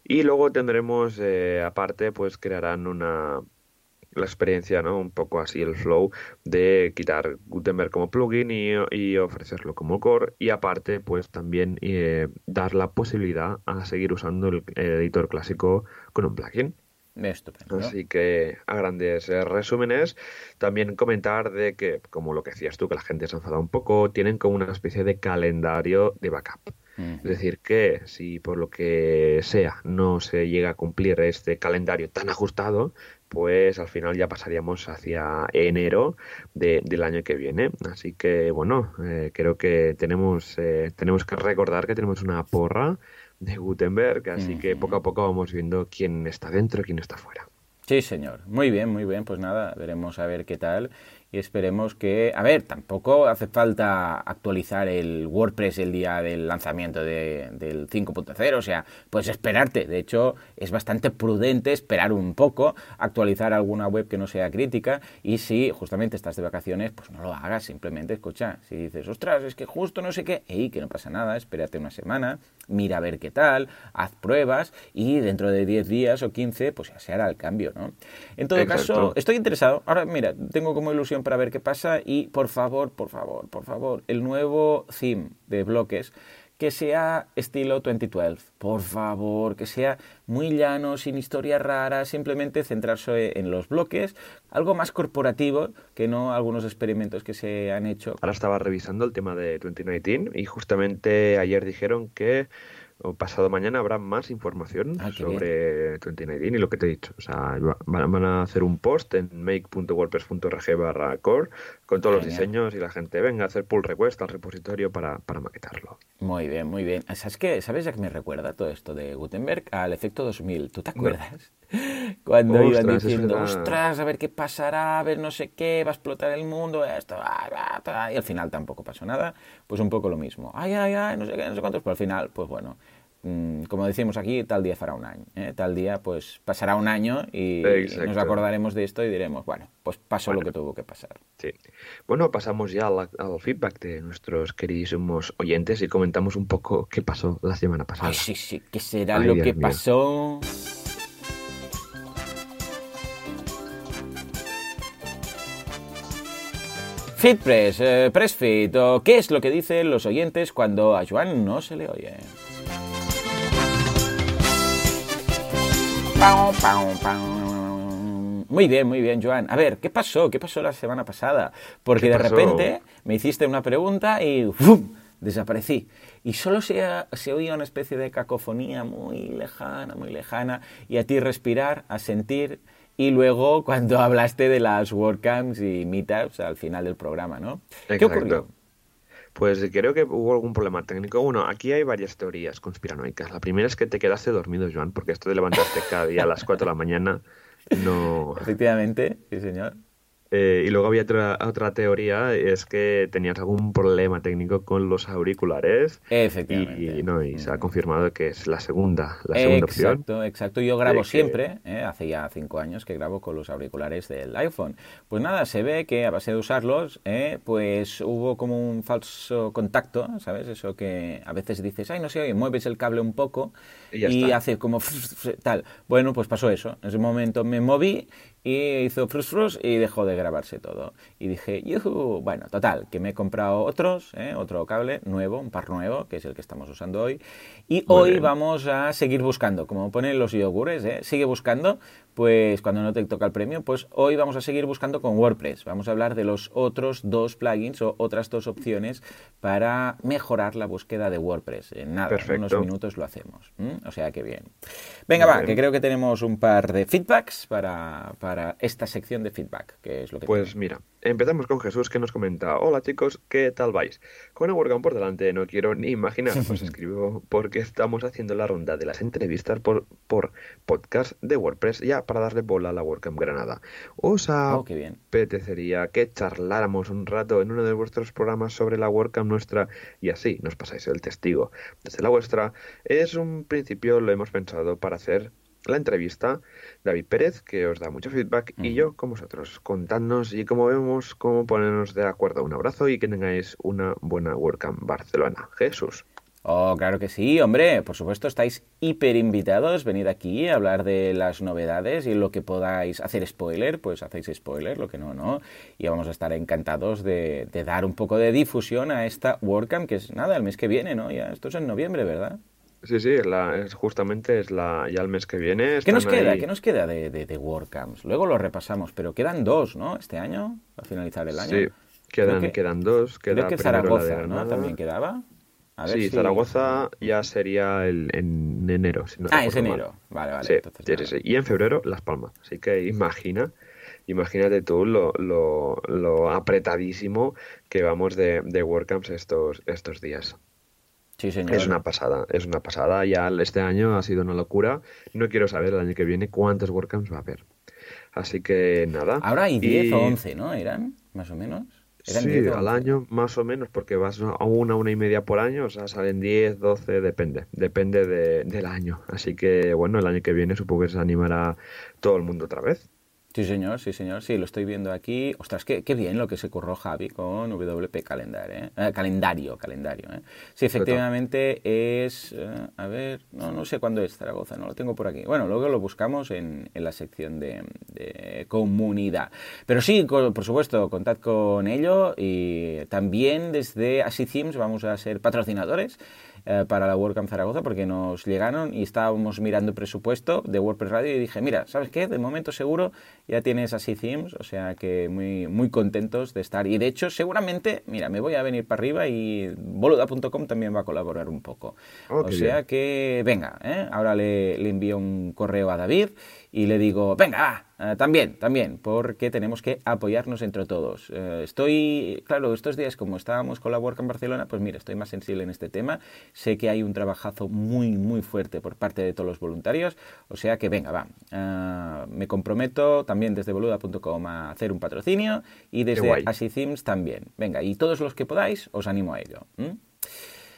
y luego tendremos, eh, aparte, pues crearán una la experiencia, ¿no? Un poco así el flow de quitar Gutenberg como plugin y, ofrecerlo como core y aparte, pues también eh, dar la posibilidad a seguir usando el editor clásico con un plugin. Así que a grandes eh, resúmenes, también comentar de que, como lo que decías tú, que la gente se ha enfadado un poco, tienen como una especie de calendario de backup. Es decir, que si por lo que sea no se llega a cumplir este calendario tan ajustado, pues al final ya pasaríamos hacia enero del año que viene. Así que bueno, eh, creo que tenemos, eh, tenemos que recordar que tenemos una porra de Gutenberg, así que poco a poco vamos viendo quién está dentro y quién está fuera. Sí, señor. Muy bien, muy bien. Pues nada, veremos a ver qué tal y esperemos que, a ver, tampoco hace falta actualizar el WordPress el día del lanzamiento del 5.0, o sea, puedes esperarte, de hecho es bastante prudente esperar un poco, actualizar alguna web que no sea crítica y si justamente estás de vacaciones, pues no lo hagas, simplemente escucha, si dices, ostras, es que justo no sé qué, y que no pasa nada, espérate una semana, mira a ver qué tal, haz pruebas y dentro de 10 días o 15 pues ya se hará el cambio. ¿no? En todo caso, estoy interesado. Ahora, mira, tengo como ilusión para ver qué pasa y, por favor, por favor, por favor, el nuevo theme de bloques que sea estilo 2012, por favor, que sea muy llano, sin historias raras, simplemente centrarse en los bloques, algo más corporativo que no algunos experimentos que se han hecho. Ahora estaba revisando el tema de 2019 y justamente ayer dijeron que o pasado mañana habrá más información ah, sobre 2019 y lo que te he dicho. O sea, van a hacer un post en make.wordpress.org barra core con todos los diseños y la gente venga a hacer pull request al repositorio para, para maquetarlo. Muy bien, muy bien. ¿Sabes qué? ¿Sabes ya que me recuerda todo esto de Gutenberg al efecto 2000? ¿Tú te acuerdas? Cuando iban diciendo, ostras, a ver qué pasará, a ver no sé qué, va a explotar el mundo, esto, y al final tampoco pasó nada. Pues un poco lo mismo. Ay, ay, ay, no sé qué, no sé cuántos, pero al final, pues bueno, Mm, como decimos aquí, tal día fará un año. ¿eh? Tal día, pues pasará un año y, nos acordaremos de esto y diremos, bueno, pues pasó lo que tuvo que pasar. Sí. Bueno, pasamos ya al, feedback de nuestros queridísimos oyentes y comentamos un poco qué pasó la semana pasada. Ay, sí, sí, ¿qué será lo que pasó? Fitpress, eh, Pressfit, o qué es lo que dicen los oyentes cuando a Joan no se le oye. Muy bien, muy bien, Joan. A ver, ¿qué pasó? ¿Qué pasó la semana pasada? Porque de repente me hiciste una pregunta y desaparecí. Y solo se, se, oía una especie de cacofonía muy lejana, muy lejana, y a ti respirar, a sentir, y luego cuando hablaste de las WordCamps y Meetups al final del programa, ¿no? ¿Qué ocurrió? Pues creo que hubo algún problema técnico. Bueno, aquí hay varias teorías conspiranoicas. La primera es que te quedaste dormido, Joan, porque esto de levantarte cada día a las 4 de la mañana no... Efectivamente, sí, señor. Eh, y luego había otra, otra teoría, es que tenías algún problema técnico con los auriculares. Efectivamente. Y, no, y se ha confirmado que es la segunda, la segunda exacto, opción. Exacto, exacto. Yo grabo siempre, ¿eh? hace ya cinco años que grabo con los auriculares del iPhone. Pues nada, se ve que a base de usarlos, ¿eh? pues hubo como un falso contacto, ¿sabes? Eso que a veces dices, ay, no sé, mueves el cable un poco y, hace como tal. Bueno, pues pasó eso. En ese momento me moví y hizo frus frus y dejó de grabarse todo. Y dije, yuhu, bueno, total, que me he comprado otros, ¿eh? otro cable nuevo, un par nuevo, que es el que estamos usando hoy. Y hoy vamos a seguir buscando, como ponen los yogures, ¿eh? sigue buscando, pues cuando no te toca el premio, pues hoy vamos a seguir buscando con WordPress. Vamos a hablar de los otros dos plugins o otras dos opciones para mejorar la búsqueda de WordPress. En nada, en unos minutos lo hacemos. O sea que bien. Venga, va, que creo que tenemos un par de feedbacks para, para esta sección de feedback, que es lo que... Pues mira, empezamos con Jesús que nos comenta, hola chicos, ¿qué tal vais? Con el WordCamp por delante no quiero ni imaginar, pues escribo porque estamos haciendo la ronda de las entrevistas por, por podcast de WordPress ya para darle bola a la WordCamp Granada. ¿Os oh, apetecería que charláramos un rato en uno de vuestros programas sobre la WordCamp nuestra y así nos pasáis el testigo desde la vuestra? Es un principio, lo hemos pensado para hacer la entrevista, David Pérez, que os da mucho feedback, y yo con vosotros, contadnos y como vemos, cómo ponernos de acuerdo. Un abrazo y que tengáis una buena WordCamp Barcelona. Jesús. Oh, claro que sí, hombre, por supuesto estáis hiper invitados, venid aquí a hablar de las novedades y lo que podáis hacer spoiler, pues hacéis spoiler, lo que no, no, y vamos a estar encantados de, dar un poco de difusión a esta WordCamp, que es nada, el mes que viene, ¿no? Ya, esto es en noviembre, ¿verdad? Sí, sí, es justamente es la, ya el mes que viene. ¿Qué nos queda? ¿Qué nos queda de, de, WordCamps? Luego lo repasamos, pero quedan dos, ¿no? Este año, a finalizar el año. Sí, quedan, quedan dos. creo que Zaragoza, ¿no? También quedaba. sí, Zaragoza ya sería el, en enero. ah, es enero. Vale, vale. Sí, sí, Y en febrero Las Palmas. Así que imagina, imagínate tú lo, lo, lo apretadísimo que vamos de, de WordCamps estos, estos días. Es una pasada, es una pasada. Ya este año ha sido una locura. No quiero saber el año que viene cuántos WordCamps va a haber. Así que nada. Ahora hay 10 o 11, ¿no? ¿Eran? Más o menos. sí, al año más o menos, porque vas a una, una y media por año, o sea, salen 10, 12, depende, depende de, del año. Así que, bueno, el año que viene supongo que se animará todo el mundo otra vez. Sí, señor, sí, señor. Sí, lo estoy viendo aquí. Ostras, qué, qué bien lo que se curró Javi con WP Calendar, ¿eh? Eh, calendario, calendario. ¿eh? Sí, efectivamente es... Eh, a ver, no, no sé cuándo es Zaragoza, no lo tengo por aquí. Bueno, luego lo buscamos en, en la sección de, de, comunidad. Pero sí, con, por supuesto, contad con ello y también desde Themes vamos a ser patrocinadores eh, para la WordCamp Zaragoza porque nos llegaron y estábamos mirando el presupuesto de WordPress Radio y dije, mira, ¿sabes qué? De momento seguro ya tienes así themes, o sea que muy, muy contentos de estar. Y de hecho, seguramente, mira, me voy a venir para arriba y boluda.com también va a colaborar un poco. Oh, o sea bien. que, venga, ¿eh? ahora le, le envío un correo a David y le digo, venga, uh, también, también, porque tenemos que apoyarnos entre todos. Uh, estoy, claro, estos días como estábamos con la Work en Barcelona, pues mira, estoy más sensible en este tema. Sé que hay un trabajazo muy, muy fuerte por parte de todos los voluntarios, o sea que venga, va. Uh, me comprometo también desde boluda.com a hacer un patrocinio y desde Themes también. Venga, y todos los que podáis, os animo a ello. ¿Mm?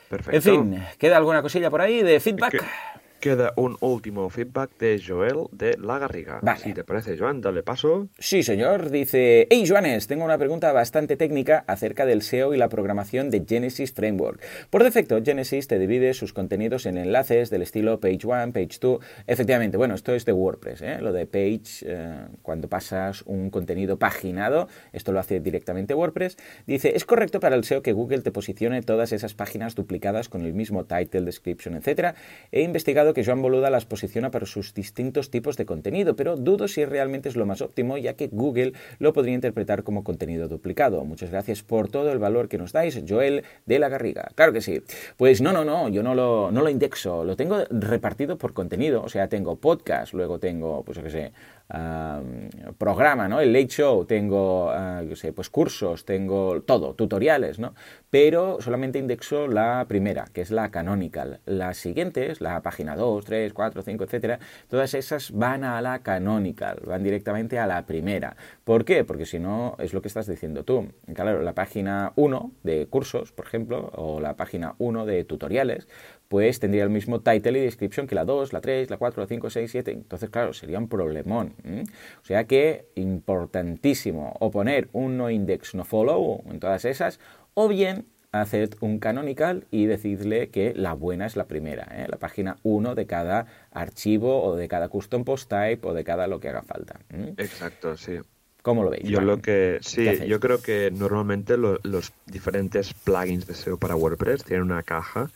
Perfecto. En fin, ¿queda alguna cosilla por ahí de feedback? ¿Qué? Queda un último feedback de Joel de La Garriga. Vale. Si te parece, Joan, dale paso. Sí, señor. Dice, hey, Joanes, tengo una pregunta bastante técnica acerca del SEO y la programación de Genesis Framework. Por defecto, Genesis te divide sus contenidos en enlaces del estilo Page 1, Page 2. Efectivamente, bueno, esto es de WordPress, ¿eh? Lo de Page, eh, cuando pasas un contenido paginado, esto lo hace directamente WordPress. Dice, es correcto para el SEO que Google te posicione todas esas páginas duplicadas con el mismo title, description, etc. He investigado que Joan Boluda las posiciona para sus distintos tipos de contenido, pero dudo si realmente es lo más óptimo, ya que Google lo podría interpretar como contenido duplicado. Muchas gracias por todo el valor que nos dais, Joel de la Garriga. Claro que sí. Pues no, no, no, yo no lo, no lo indexo, lo tengo repartido por contenido, o sea, tengo podcast, luego tengo, pues yo qué sé, Programa, ¿no? El Late Show, tengo, uh, sé, pues cursos, tengo todo, tutoriales, ¿no? Pero solamente indexo la primera, que es la canonical. Las siguientes, la página 2, 3, 4, 5, etcétera, todas esas van a la canonical, van directamente a la primera. ¿Por qué? Porque si no, es lo que estás diciendo tú. Claro, la página 1 de cursos, por ejemplo, o la página 1 de tutoriales, pues tendría el mismo title y description que la 2, la 3, la 4, la 5, 6, 7. Entonces, claro, sería un problemón. ¿eh? O sea que importantísimo o poner un no index, no follow en todas esas, o bien haced un canonical y decidle que la buena es la primera, ¿eh? la página 1 de cada archivo o de cada custom post type o de cada lo que haga falta. ¿eh? Exacto, sí. ¿Cómo lo veis? Yo lo que sí, yo creo que normalmente lo, los diferentes plugins de SEO para WordPress tienen una caja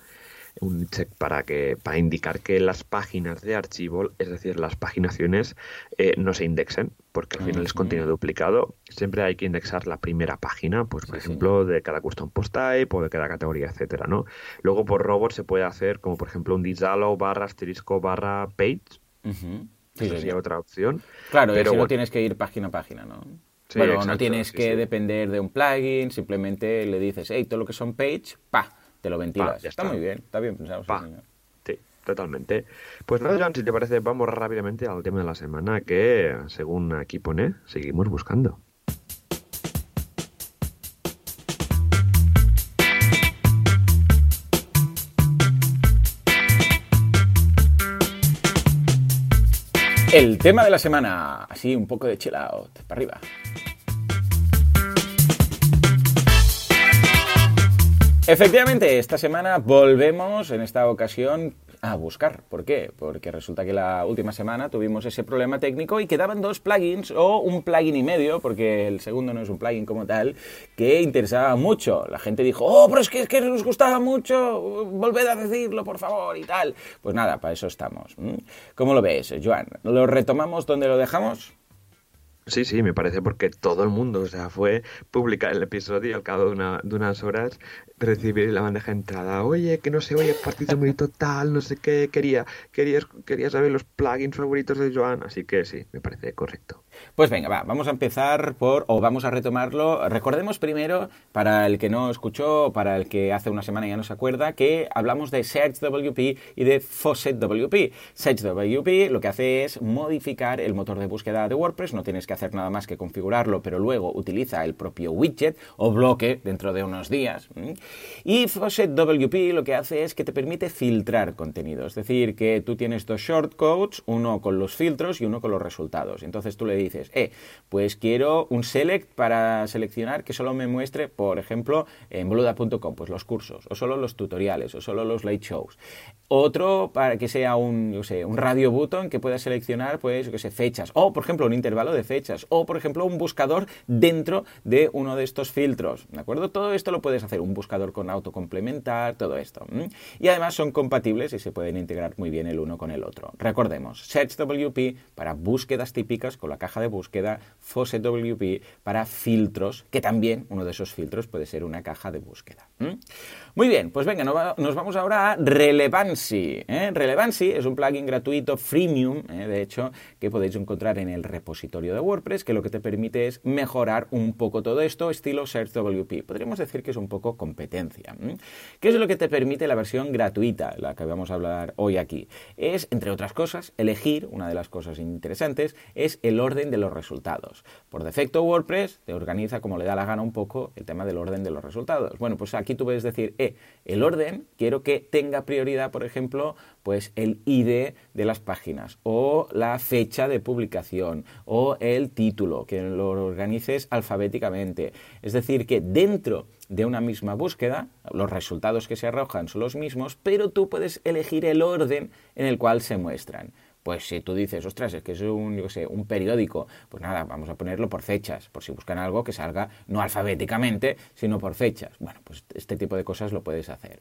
un check para que para indicar que las páginas de archivo, es decir, las paginaciones, eh, no se indexen, porque al final uh -huh. es contenido duplicado. Siempre hay que indexar la primera página, pues por sí, ejemplo, sí. de cada custom post type o de cada categoría, etcétera, ¿no? Luego por robot se puede hacer como por ejemplo un disalo barra asterisco barra page. Uh -huh. Sí, sería otra opción. Claro, pero bueno, no tienes que ir página a página, ¿no? Sí, bueno, exacto, no tienes que depender de un plugin, simplemente le dices, hey, todo lo que son page, pa, te lo ventilas. Pa, ya está. está. muy bien, está bien pensado. Pa. Sí, totalmente. Pues nada, Joan, si te parece, vamos rápidamente al tema de la semana que, según aquí pone, seguimos buscando. El tema de la semana, así un poco de chill out, para arriba. Efectivamente, esta semana volvemos en esta ocasión a buscar. ¿Por qué? Porque resulta que la última semana tuvimos ese problema técnico y quedaban dos plugins o un plugin y medio, porque el segundo no es un plugin como tal, que interesaba mucho. La gente dijo, oh, pero es que, es que nos gustaba mucho, volved a decirlo, por favor, y tal. Pues nada, para eso estamos. ¿Cómo lo ves, Joan? ¿Lo retomamos donde lo dejamos? Sí, sí, me parece porque todo el mundo, o sea, fue publicar el episodio y al cabo de, una, de unas horas recibir la bandeja de entrada. Oye, que no se oye partido muy total, no sé qué, quería, quería, quería saber los plugins favoritos de Joan, así que sí, me parece correcto. Pues venga, va, vamos a empezar por, o vamos a retomarlo. Recordemos primero, para el que no escuchó, para el que hace una semana ya no se acuerda, que hablamos de SearchWP y de FaucetWP. SearchWP lo que hace es modificar el motor de búsqueda de WordPress, no tienes que hacer nada más que configurarlo, pero luego utiliza el propio widget o bloque dentro de unos días. Y FaucetWP lo que hace es que te permite filtrar contenido, es decir, que tú tienes dos shortcodes, uno con los filtros y uno con los resultados. Entonces tú le dices dices, eh, pues quiero un select para seleccionar que solo me muestre, por ejemplo, en boluda.com, pues los cursos, o solo los tutoriales, o solo los late shows. Otro para que sea un, sé, un radio button que pueda seleccionar, pues, yo sé, fechas. O, por ejemplo, un intervalo de fechas. O, por ejemplo, un buscador dentro de uno de estos filtros. ¿De acuerdo? Todo esto lo puedes hacer. Un buscador con autocomplementar, todo esto. Y además son compatibles y se pueden integrar muy bien el uno con el otro. Recordemos, SearchWP para búsquedas típicas con la caja de búsqueda, FaucetWP para filtros, que también uno de esos filtros puede ser una caja de búsqueda. Muy bien, pues venga, nos vamos ahora a Relevancy. ¿eh? Relevancy es un plugin gratuito freemium, ¿eh? de hecho, que podéis encontrar en el repositorio de WordPress, que lo que te permite es mejorar un poco todo esto, estilo SearchWP. Podríamos decir que es un poco competencia. ¿Qué es lo que te permite la versión gratuita, la que vamos a hablar hoy aquí? Es, entre otras cosas, elegir, una de las cosas interesantes, es el orden de los resultados. Por defecto, WordPress te organiza como le da la gana un poco el tema del orden de los resultados. Bueno, pues aquí tú puedes decir, eh, el orden, quiero que tenga prioridad, por ejemplo, pues el ID de las páginas o la fecha de publicación o el título, que lo organices alfabéticamente. Es decir, que dentro de una misma búsqueda, los resultados que se arrojan son los mismos, pero tú puedes elegir el orden en el cual se muestran. Pues si tú dices, ostras, es que es un, yo sé, un periódico, pues nada, vamos a ponerlo por fechas, por si buscan algo que salga no alfabéticamente, sino por fechas. Bueno, pues este tipo de cosas lo puedes hacer.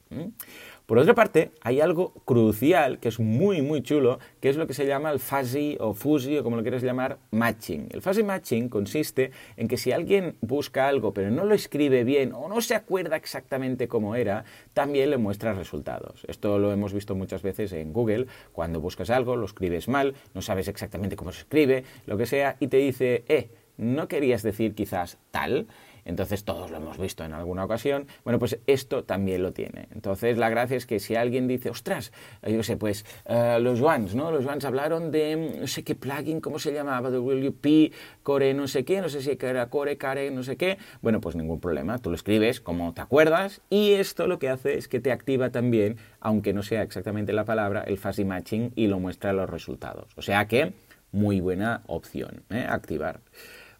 Por otra parte, hay algo crucial que es muy, muy chulo, que es lo que se llama el fuzzy o fuzzy o como lo quieras llamar, matching. El fuzzy matching consiste en que si alguien busca algo pero no lo escribe bien o no se acuerda exactamente cómo era, también le muestra resultados. Esto lo hemos visto muchas veces en Google, cuando buscas algo, lo escribes mal, no sabes exactamente cómo se escribe, lo que sea, y te dice, eh, ¿no querías decir quizás tal? Entonces todos lo hemos visto en alguna ocasión. Bueno, pues esto también lo tiene. Entonces la gracia es que si alguien dice, ostras, yo sé, pues eh, los Juans, ¿no? Los Juans hablaron de no sé qué plugin, ¿cómo se llamaba? WP, Core, no sé qué, no sé si era Core, Care, no sé qué. Bueno, pues ningún problema. Tú lo escribes como te acuerdas y esto lo que hace es que te activa también, aunque no sea exactamente la palabra, el fuzzy matching y lo muestra los resultados. O sea que muy buena opción, ¿eh? activar.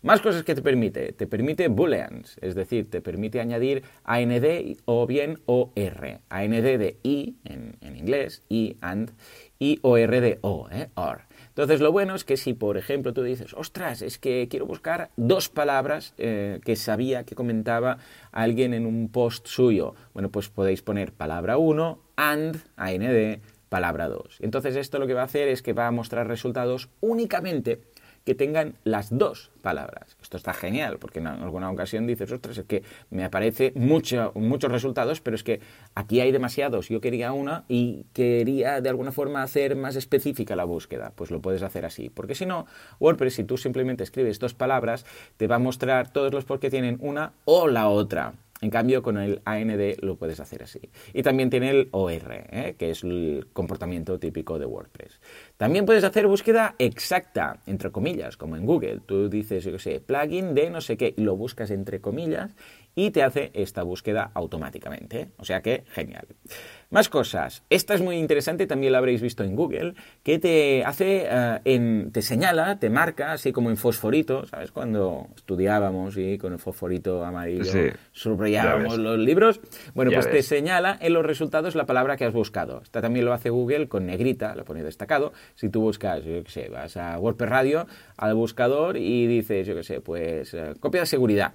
Más cosas que te permite. Te permite booleans, es decir, te permite añadir AND o bien OR. AND de I en, inglés, I, and, y OR de O, ¿eh? OR. Entonces, lo bueno es que si, por ejemplo, tú dices, ostras, es que quiero buscar dos palabras eh, que sabía que comentaba alguien en un post suyo, bueno, pues podéis poner palabra 1, and, AND, palabra 2. Entonces, esto lo que va a hacer es que va a mostrar resultados únicamente que tengan las dos palabras. Esto está genial, porque en alguna ocasión dices, ostras, es que me aparece mucho, muchos resultados, pero es que aquí hay demasiados. Yo quería una y quería de alguna forma hacer más específica la búsqueda. Pues lo puedes hacer así. Porque si no, WordPress, si tú simplemente escribes dos palabras, te va a mostrar todos los por qué tienen una o la otra. En cambio, con el AND lo puedes hacer así. Y también tiene el OR, ¿eh? que es el comportamiento típico de WordPress. También puedes hacer búsqueda exacta, entre comillas, como en Google. Tú dices, yo qué sé, plugin de no sé qué, y lo buscas entre comillas y te hace esta búsqueda automáticamente. O sea que, genial. Más cosas. Esta es muy interesante, también la habréis visto en Google, que te hace, eh, en, te señala, te marca, así como en fosforito, ¿sabes? Cuando estudiábamos y con el fosforito amarillo subrayábamos los libros. Bueno, pues te señala en los resultados la palabra que has buscado. Esta también lo hace Google con negrita, lo pone destacado. Si tú buscas, yo qué sé, vas a WordPress Radio, al buscador y dices, yo qué sé, pues eh, copia de seguridad.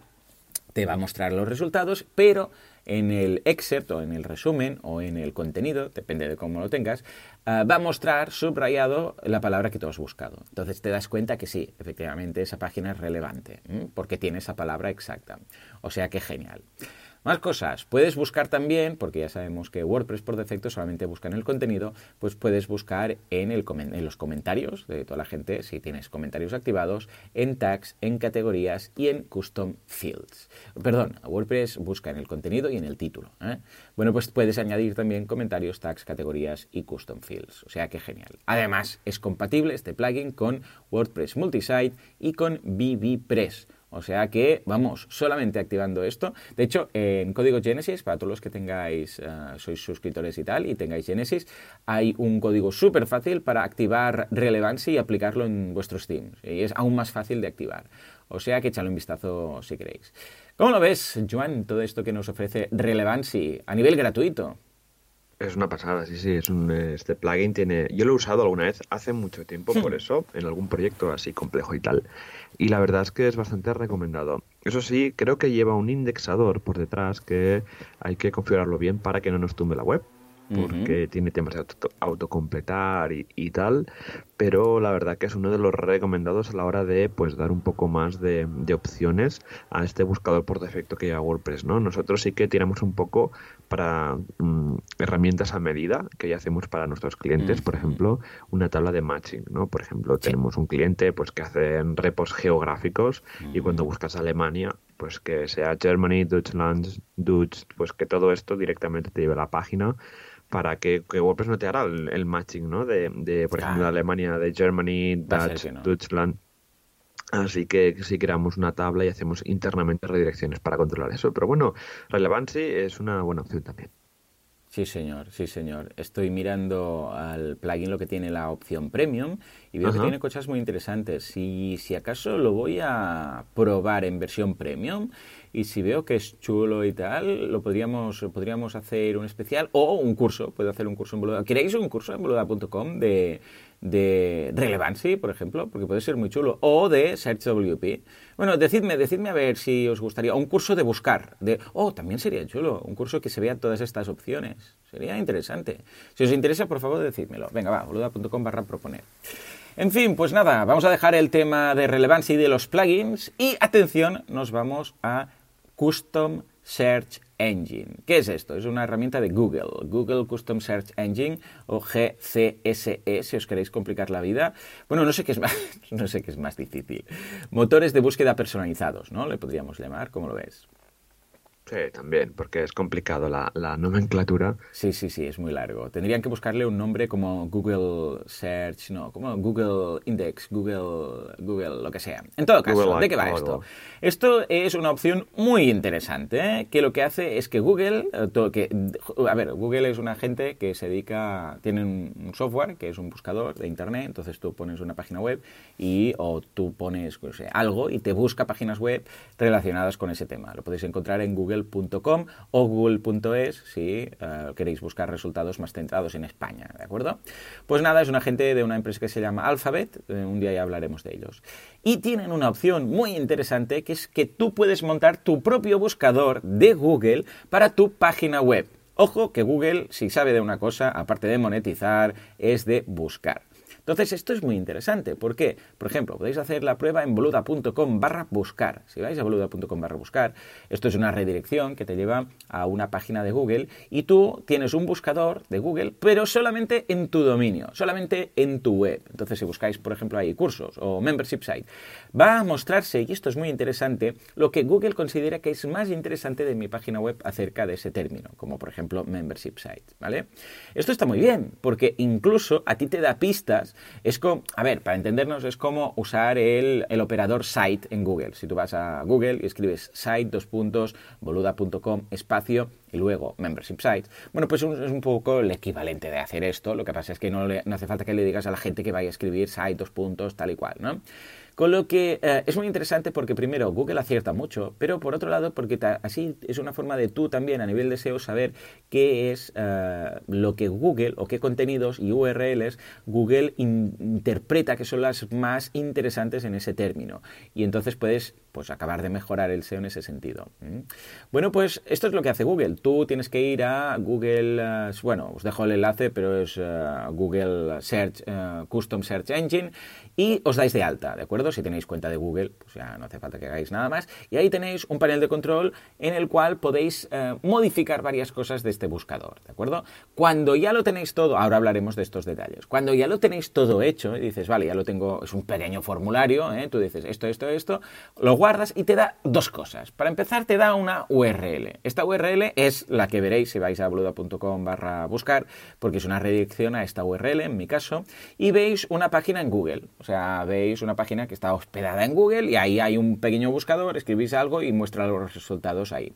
Te va a mostrar los resultados, pero en el excerpt o en el resumen o en el contenido, depende de cómo lo tengas, ah, va a mostrar subrayado la palabra que tú has buscado. Entonces te das cuenta que sí, efectivamente esa página es relevante, porque tiene esa palabra exacta. O sea que genial. Más cosas. Puedes buscar también, porque ya sabemos que WordPress por defecto solamente busca en el contenido, pues puedes buscar en, el, en los comentarios de toda la gente, si tienes comentarios activados, en tags, en categorías y en custom fields. Perdón, WordPress busca en el contenido y en el título. ¿eh? Bueno, pues puedes añadir también comentarios, tags, categorías y custom fields. O sea que genial. Además, es compatible este plugin con WordPress Multisite y con BBPress O sea que, vamos, solamente activando esto. De hecho, en código Genesis, para todos los que tengáis, eh, sois suscriptores y tal, y tengáis Genesis, hay un código súper fácil para activar Relevancy y aplicarlo en vuestros themes. Y es aún más fácil de activar. O sea que echadle un vistazo si queréis. ¿Cómo lo ves, Joan, todo esto que nos ofrece Relevancy a nivel gratuito? Es una pasada, sí, sí. Es un, este plugin tiene. Yo lo he usado alguna vez hace mucho tiempo, por eso, en algún proyecto así complejo y tal. Y la verdad es que es bastante recomendado. Eso sí, creo que lleva un indexador por detrás que hay que configurarlo bien para que no nos tumbe la web porque tiene temas de autocompletar y, tal, pero la verdad que es uno de los recomendados a la hora de pues dar un poco más de, opciones a este buscador por defecto que lleva WordPress, ¿no? Nosotros sí que tiramos un poco para mm, herramientas a medida que ya hacemos para nuestros clientes, por ejemplo, una tabla de matching, ¿no? Por ejemplo, tenemos un cliente pues que hace repos geográficos y cuando buscas Alemania, pues que sea Germany, Deutschland, Dutch, pues que todo esto directamente te lleve a la página para que, WordPress no te hará el, matching, ¿no? De, de por ejemplo, de Alemania, de Germany, Dutch, Deutschland. Así que si creamos una tabla y hacemos internamente redirecciones para controlar eso. Pero bueno, Relevancy es una buena opción también. Sí, señor, sí, señor. Estoy mirando al plugin lo que tiene la opción premium y veo que tiene cosas muy interesantes. Si, si acaso lo voy a probar en versión premium y si veo que es chulo y tal, lo podríamos, podríamos hacer un especial o un curso. Puedo hacer un curso en Boluda. ¿Queréis un curso en boluda.com de, de Relevancy, por ejemplo? Porque puede ser muy chulo. O de SearchWP. Bueno, decidme, decidme a ver si os gustaría. Un curso de buscar. De, oh, también sería chulo. Un curso que se vean todas estas opciones. Sería interesante. Si os interesa, por favor, decídmelo. Venga, va, boluda.com barra proponer. En fin, pues nada, vamos a dejar el tema de Relevancy de los plugins y atención, nos vamos a Custom Search Engine. ¿Qué es esto? Es una herramienta de Google, Google Custom Search Engine o GCSE, si os queréis complicar la vida. Bueno, no sé qué es más, no sé qué es más difícil. Motores de búsqueda personalizados, ¿no? Le podríamos llamar, ¿cómo lo ves? Sí, también, porque es complicado la, nomenclatura. Sí, sí, sí, es muy largo. Tendrían que buscarle un nombre como Google Search, no, como Google Index, Google, Google, lo que sea. En todo caso, ¿de qué va esto? Esto es una opción muy interesante, ¿eh? que lo que hace es que Google, eh, que, a ver, Google es una gente que se dedica, tiene un software que es un buscador de Internet, entonces tú pones una página web y o tú pones algo y te busca páginas web relacionadas con ese tema. Lo podéis encontrar en Google google.com o google.es si eh, queréis buscar resultados más centrados en España, ¿de acuerdo? Pues nada, es una gente de una empresa que se llama Alphabet, eh, un día ya hablaremos de ellos. Y tienen una opción muy interesante que es que tú puedes montar tu propio buscador de Google para tu página web. Ojo que Google, si sabe de una cosa, aparte de monetizar, es de buscar. Entonces, esto es muy interesante. ¿Por qué? Por ejemplo, podéis hacer la prueba en boluda.com barra buscar. Si vais a boluda.com barra buscar, esto es una redirección que te lleva a una página de Google y tú tienes un buscador de Google, pero solamente en tu dominio, solamente en tu web. Entonces, si buscáis, por ejemplo, ahí cursos o membership site, va a mostrarse, y esto es muy interesante, lo que Google considera que es más interesante de mi página web acerca de ese término, como por ejemplo membership site, ¿vale? Esto está muy bien, porque incluso a ti te da pistas es como, a ver, para entendernos, es como usar el, operador site en Google. Si tú vas a Google y escribes site, dos puntos, espacio, y luego membership site, bueno, pues es un poco el equivalente de hacer esto. Lo que pasa es que no, no hace falta que le digas a la gente que vaya a escribir site, dos puntos, tal y cual, ¿no? Con lo que eh, es muy interesante porque primero Google acierta mucho, pero por otro lado porque así es una forma de tú también a nivel de SEO saber qué es eh, lo que Google o qué contenidos y URLs Google interpreta que son las más interesantes en ese término. Y entonces puedes pues acabar de mejorar el SEO en ese sentido. Bueno, pues esto es lo que hace Google. Tú tienes que ir a Google, eh, bueno, os dejo el enlace, pero es Google Search, Custom Search Engine, y os dais de alta, ¿de acuerdo? Si tenéis cuenta de Google, pues ya no hace falta que hagáis nada más. Y ahí tenéis un panel de control en el cual podéis eh, modificar varias cosas de este buscador, ¿de acuerdo? Cuando ya lo tenéis todo, ahora hablaremos de estos detalles, cuando ya lo tenéis todo hecho y dices, vale, ya lo tengo, es un pequeño formulario, ¿eh? tú dices esto, esto, esto, lo guardas y te da dos cosas. Para empezar, te da una URL. Esta URL es la que veréis si vais a boluda.com barra buscar, porque es una redirección a esta URL, en mi caso, y veis una página en Google. O sea, veis una página que que está hospedada en Google y ahí hay un pequeño buscador, escribís algo y muestra los resultados ahí.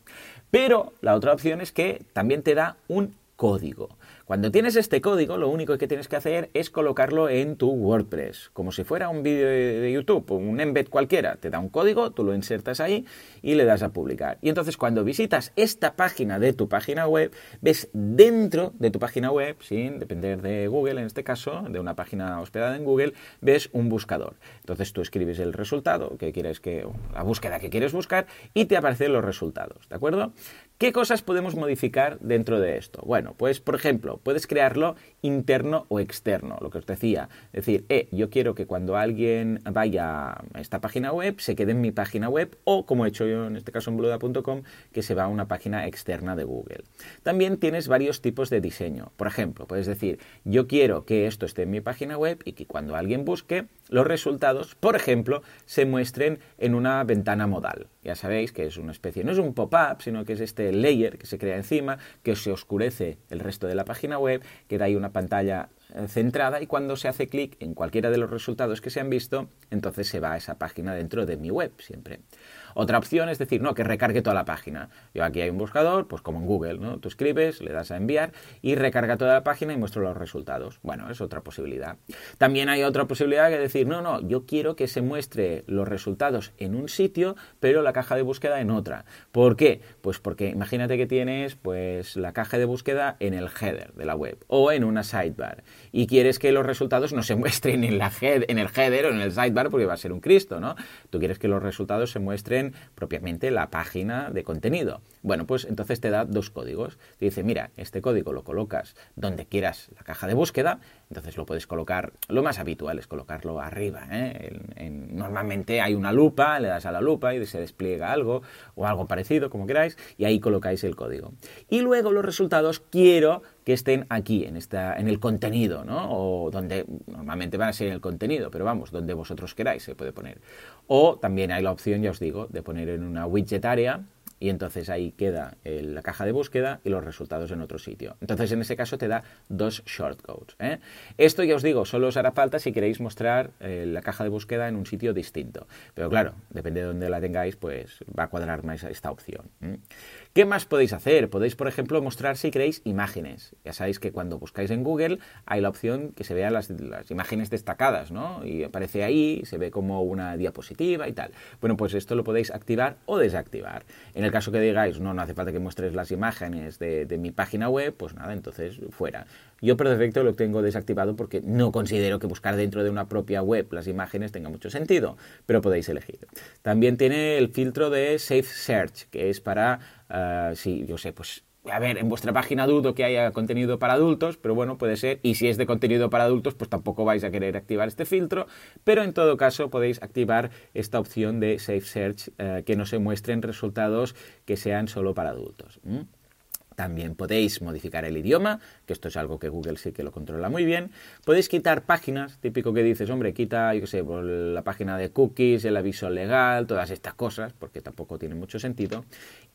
Pero la otra opción es que también te da un código. Cuando tienes este código, lo único que tienes que hacer es colocarlo en tu WordPress, como si fuera un vídeo de YouTube, un embed cualquiera. Te da un código, tú lo insertas ahí y le das a publicar. Y entonces cuando visitas esta página de tu página web, ves dentro de tu página web, sin depender de Google en este caso, de una página hospedada en Google, ves un buscador. Entonces tú escribes el resultado que quieres que, la búsqueda que quieres buscar y te aparecen los resultados, ¿de acuerdo? ¿Qué cosas podemos modificar dentro de esto? Bueno, pues por ejemplo, puedes crearlo interno o externo, lo que os decía. Es decir, eh, yo quiero que cuando alguien vaya a esta página web, se quede en mi página web o, como he hecho yo en este caso en bluda.com, que se va a una página externa de Google. También tienes varios tipos de diseño. Por ejemplo, puedes decir, yo quiero que esto esté en mi página web y que cuando alguien busque, los resultados, por ejemplo, se muestren en una ventana modal. Ya sabéis que es una especie, no es un pop-up, sino que es este layer que se crea encima, que se oscurece el resto de la página web, que da ahí una pantalla eh, centrada y cuando se hace clic en cualquiera de los resultados que se han visto, entonces se va a esa página dentro de mi web siempre. Otra opción es decir, no, que recargue toda la página. Yo aquí hay un buscador, pues como en Google, ¿no? Tú escribes, le das a enviar y recarga toda la página y muestro los resultados. Bueno, es otra posibilidad. También hay otra posibilidad que decir, no, no, yo quiero que se muestre los resultados en un sitio, pero la caja de búsqueda en otra. ¿Por qué? Pues porque imagínate que tienes pues la caja de búsqueda en el header de la web o en una sidebar y quieres que los resultados no se muestren en, en el header o en el sidebar porque va a ser un Cristo, ¿no? Tú quieres que los resultados se muestren propiamente la página de contenido. Bueno, pues entonces te da dos códigos. Te dice, mira, este código lo colocas donde quieras la caja de búsqueda, entonces lo puedes colocar, lo más habitual es colocarlo arriba. ¿eh? normalmente hay una lupa, le das a la lupa y se despliega algo o algo parecido, como queráis, y ahí colocáis el código. Y luego los resultados quiero que estén aquí, en, esta, en el contenido, ¿no? O donde normalmente van a ser en el contenido, pero vamos, donde vosotros queráis se puede poner. O también hay la opción, ya os digo, de poner en una widget área y entonces ahí queda la caja de búsqueda y los resultados en otro sitio. Entonces en ese caso te da dos shortcodes. ¿eh? Esto ya os digo, solo os hará falta si queréis mostrar eh, la caja de búsqueda en un sitio distinto. Pero claro, depende de dónde la tengáis, pues va a cuadrar más esta opción. ¿Qué más podéis hacer? Podéis, por ejemplo, mostrar si queréis imágenes. Ya sabéis que cuando buscáis en Google hay la opción que se vean las, imágenes destacadas, ¿no? Y aparece ahí, se ve como una diapositiva y tal. Bueno, pues esto lo podéis activar o desactivar. En el caso que digáis, no, no hace falta que muestres las imágenes de, mi página web, pues nada, entonces fuera. Yo por defecto lo tengo desactivado porque no considero que buscar dentro de una propia web las imágenes tenga mucho sentido, pero podéis elegir. También tiene el filtro de Safe Search, que es para, uh, si yo sé, pues a ver, en vuestra página dudo que haya contenido para adultos, pero bueno, puede ser. Y si es de contenido para adultos, pues tampoco vais a querer activar este filtro. Pero en todo caso podéis activar esta opción de Safe Search, uh, que no se muestren resultados que sean solo para adultos. También podéis modificar el idioma, que esto es algo que Google sí que lo controla muy bien. Podéis quitar páginas, típico que dices, hombre, quita, yo qué sé, la página de cookies, el aviso legal, todas estas cosas, porque tampoco tiene mucho sentido.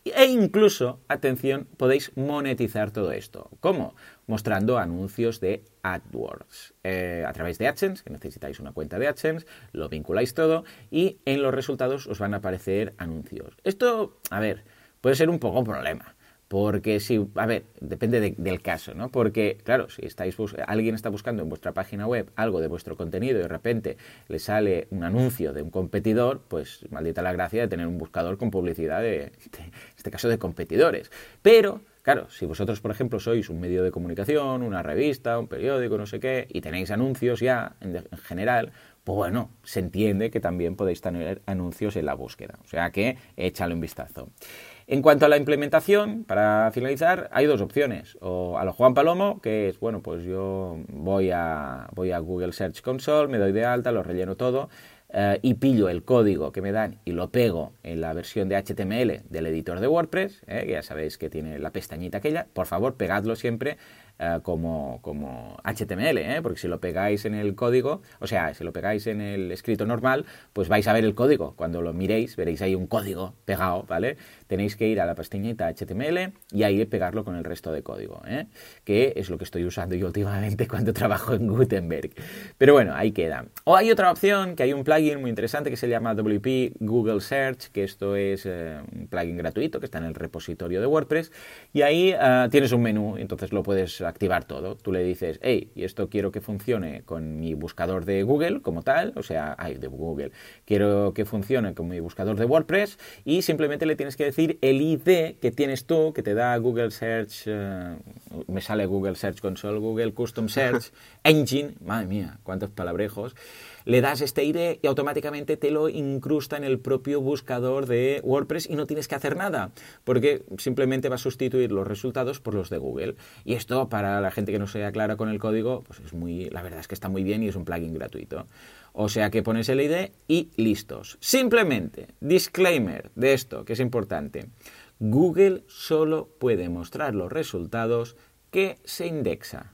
E incluso, atención, podéis monetizar todo esto. ¿Cómo? Mostrando anuncios de AdWords. Eh, a través de AdSense, que necesitáis una cuenta de AdSense, lo vinculáis todo y en los resultados os van a aparecer anuncios. Esto, a ver, puede ser un poco un problema. Porque si, a ver, depende del caso, ¿no? Porque, claro, si estáis alguien está buscando en vuestra página web algo de vuestro contenido y de repente le sale un anuncio de un competidor, pues maldita la gracia de tener un buscador con publicidad de, en este caso, de competidores. Pero, claro, si vosotros, por ejemplo, sois un medio de comunicación, una revista, un periódico, no sé qué, y tenéis anuncios ya en, en general, pues bueno, se entiende que también podéis tener anuncios en la búsqueda. O sea que échale un vistazo. En cuanto a la implementación, para finalizar, hay dos opciones. O a lo Juan Palomo, que es, bueno, pues yo voy a, voy a Google Search Console, me doy de alta, lo relleno todo eh, y pillo el código que me dan y lo pego en la versión de HTML del editor de WordPress, eh, que ya sabéis que tiene la pestañita aquella. Por favor, pegadlo siempre eh, como, como HTML, porque si lo pegáis en el código, o sea, si lo pegáis en el escrito normal, pues vais a ver el código. Cuando lo miréis, veréis ahí un código pegado, ¿vale? Tenéis que ir a la pestañita HTML y ahí pegarlo con el resto de código, ¿eh? que es lo que estoy usando yo últimamente cuando trabajo en Gutenberg. Pero bueno, ahí queda. O hay otra opción, que hay un plugin muy interesante que se llama WP Google Search, que esto es eh, un plugin gratuito que está en el repositorio de WordPress, y ahí tienes un menú, entonces lo puedes activar todo. Tú le dices, hey, y esto quiero que funcione con mi buscador de Google como tal, o sea, ay, de Google, quiero que funcione con mi buscador de WordPress y simplemente le tienes que decir el ID que tienes tú, que te da Google Search, eh, me sale Google Search Console, Google Custom Search Engine, madre mía, cuántos palabrejos le das este ID y automáticamente te lo incrusta en el propio buscador de WordPress y no tienes que hacer nada, porque simplemente va a sustituir los resultados por los de Google. Y esto para la gente que no sea clara con el código, pues es muy, la verdad es que está muy bien y es un plugin gratuito. O sea que pones el ID y listos. Simplemente, disclaimer de esto, que es importante. Google solo puede mostrar los resultados que se indexa.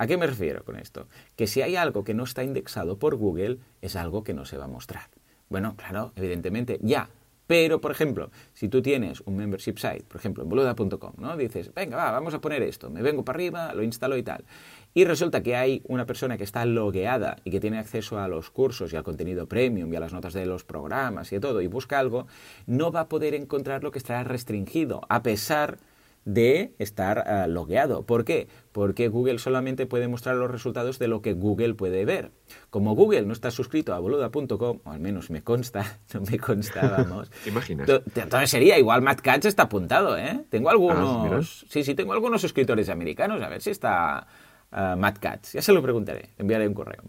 ¿A qué me refiero con esto? Que si hay algo que no está indexado por Google, es algo que no se va a mostrar. Bueno, claro, evidentemente, ya. Pero, por ejemplo, si tú tienes un membership site, por ejemplo, en boluda.com, ¿no? Dices, venga, va, vamos a poner esto, me vengo para arriba, lo instalo y tal. Y resulta que hay una persona que está logueada y que tiene acceso a los cursos y al contenido premium y a las notas de los programas y de todo, y busca algo, no va a poder encontrar lo que estará restringido, a pesar de estar uh, logueado. ¿Por qué? Porque Google solamente puede mostrar los resultados de lo que Google puede ver. Como Google no está suscrito a boluda.com, o al menos me consta, no me consta, vamos. ¿Te imaginas? Entonces sería igual Matt Katz está apuntado, ¿eh? Tengo ah, algunos... sí, sí, tengo algunos suscriptores americanos, a ver si está uh. Ya se lo preguntaré, enviaré un correo.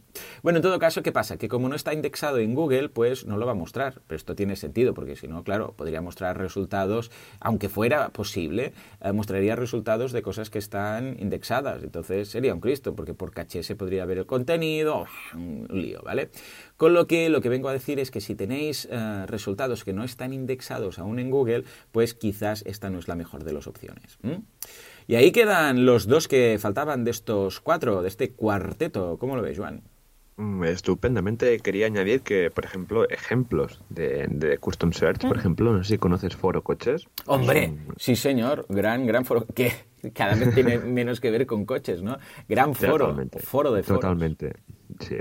Bueno, en todo caso, ¿qué pasa? Que como no está indexado en Google, pues no lo va a mostrar. Pero esto tiene sentido, porque si no, claro, podría mostrar resultados, aunque fuera posible, eh, mostraría resultados de cosas que están indexadas. Entonces sería un Cristo, porque por caché se podría ver el contenido, un lío, ¿vale? Con lo que lo que vengo a decir es que si tenéis uh, resultados que no están indexados aún en Google, pues quizás esta no es la mejor de las opciones. Y ahí quedan los dos que faltaban de estos cuatro, de este cuarteto. ¿Cómo lo ves, Juan? Mm, estupendamente. Quería añadir que, por ejemplo, ejemplos de, Custom Search, por mm. ejemplo, no sé si conoces Foro Coches. Hombre, sí señor, gran, gran foro, que cada vez tiene menos que ver con coches, ¿no? Gran foro, foro de foros. Totalmente, sí.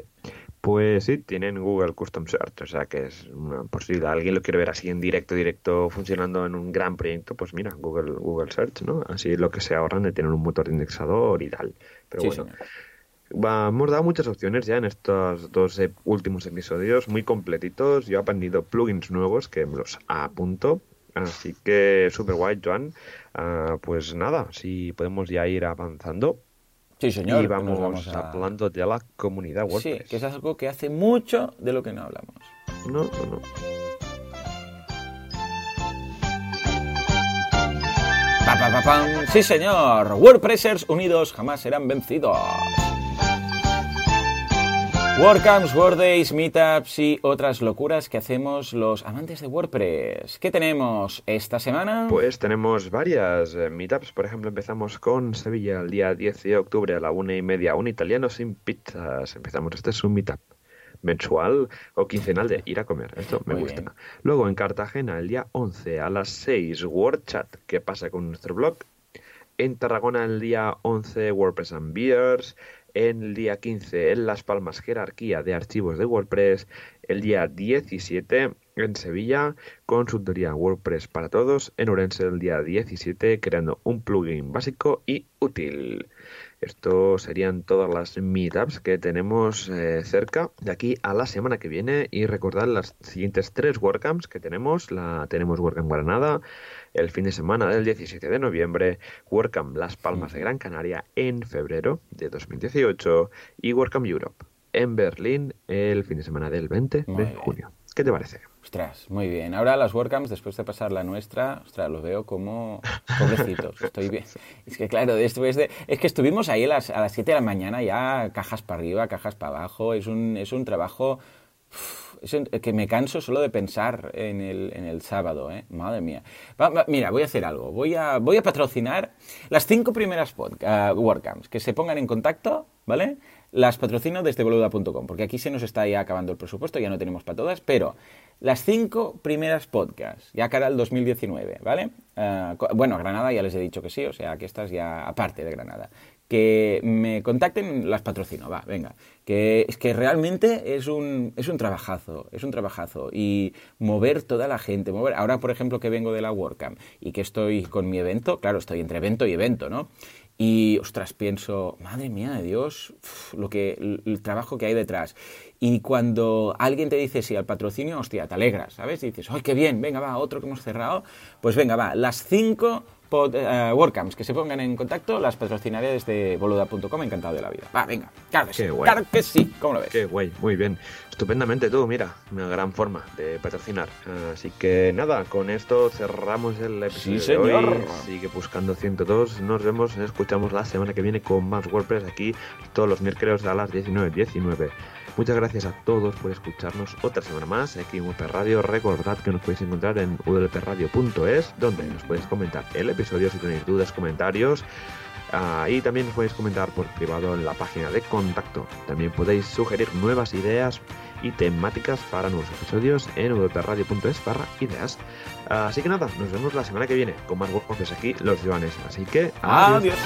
Pues sí, tienen Google Custom Search, o sea que es una posibilidad. Alguien lo quiere ver así en directo, directo, funcionando en un gran proyecto, pues mira, Google, Google Search, ¿no? Así lo que se ahorran de tener un motor de indexador y tal. Pero bueno, hemos dado muchas opciones ya en estos dos últimos episodios, muy completitos. Yo he aprendido plugins nuevos que me los apunto. Así que super guay, Joan. Ah, pues nada, si podemos ya ir avanzando. Sí, señor. Y vamos, hablando de la comunidad WordPress. Sí, que es algo que hace mucho de lo que no hablamos. No, no, no. Pa, pa, pa, sí, señor. WordPressers unidos jamás serán vencidos. WordCamps, WordDays, Meetups y otras locuras que hacemos los amantes de WordPress. ¿Qué tenemos esta semana? Pues tenemos varias eh, Meetups. Por ejemplo, empezamos con Sevilla el día 10 de octubre a la una y media, un italiano sin pizzas. Empezamos, este es un Meetup mensual o quincenal de ir a comer. Esto me gusta. Luego en Cartagena el día 11 a las 6, WordChat. ¿Qué pasa con nuestro blog? En Tarragona el día 11, WordPress and Beers el día 15 en Las Palmas Jerarquía de Archivos de WordPress, el día 17 en Sevilla Consultoría WordPress para Todos, en Orense el día 17 creando un plugin básico y útil. Esto serían todas las meetups que tenemos eh, cerca de aquí a la semana que viene y recordar las siguientes tres WordCamps que tenemos. La tenemos WordCamp Granada el fin de semana del 17 de noviembre, WordCamp Las Palmas de Gran Canaria en febrero de 2018 y WordCamp Europe en Berlín el fin de semana del 20 de junio. ¿Qué te parece? Ostras, muy bien. Ahora las WordCamps, después de pasar la nuestra, ostras, los veo como pobrecitos. Estoy bien. Es que claro, después de... Es que estuvimos ahí a las, a las 7 de la mañana ya, cajas para arriba, cajas para abajo. Es un, es un trabajo que me canso solo de pensar en el, en el sábado, ¿eh? Madre mía. mira, voy a hacer algo. Voy a, voy a patrocinar las cinco primeras uh, WordCamps que se pongan en contacto, ¿vale? Las patrocino desde boluda.com, porque aquí se nos está ya acabando el presupuesto, ya no tenemos para todas, pero las cinco primeras podcasts, ya cara al 2019, ¿vale? Uh, bueno, Granada ya les he dicho que sí, o sea que estas ya aparte de Granada que me contacten, las patrocino, va, venga. Que es que realmente es un, es un trabajazo, es un trabajazo. Y mover toda la gente, mover. Ahora, por ejemplo, que vengo de la WordCamp y que estoy con mi evento, claro, estoy entre evento y evento, ¿no? Y, ostras, pienso, madre mía de Dios, lo que, el, trabajo que hay detrás. Y cuando alguien te dice sí al patrocinio, hostia, te alegras, ¿sabes? Y dices, ¡ay, qué bien! Venga, va, otro que hemos cerrado. Pues venga, va, las cinco pod, uh, WordCamps, que se pongan en contacto, las patrocinaré desde boluda.com, encantado de la vida. Va, venga, claro que sí, claro que sí, ¿cómo lo ves? Qué guay, muy bien, estupendamente tú, mira, una gran forma de patrocinar. Así que nada, con esto cerramos el episodio sí, señor. Sigue buscando 102, nos vemos, escuchamos la semana que viene con más WordPress aquí todos los miércoles a las 19.19. 19. Muchas gracias a todos por escucharnos otra semana más aquí en UP Radio. Recordad que nos podéis encontrar en udlpradio.es, donde nos podéis comentar el episodio si tenéis dudas, comentarios. Ahí y también nos podéis comentar por privado en la página de contacto. También podéis sugerir nuevas ideas y temáticas para nuevos episodios en wpradio.es barra ideas. Así que nada, nos vemos la semana que viene con más WordPress aquí, los Joanes. Así que adiós.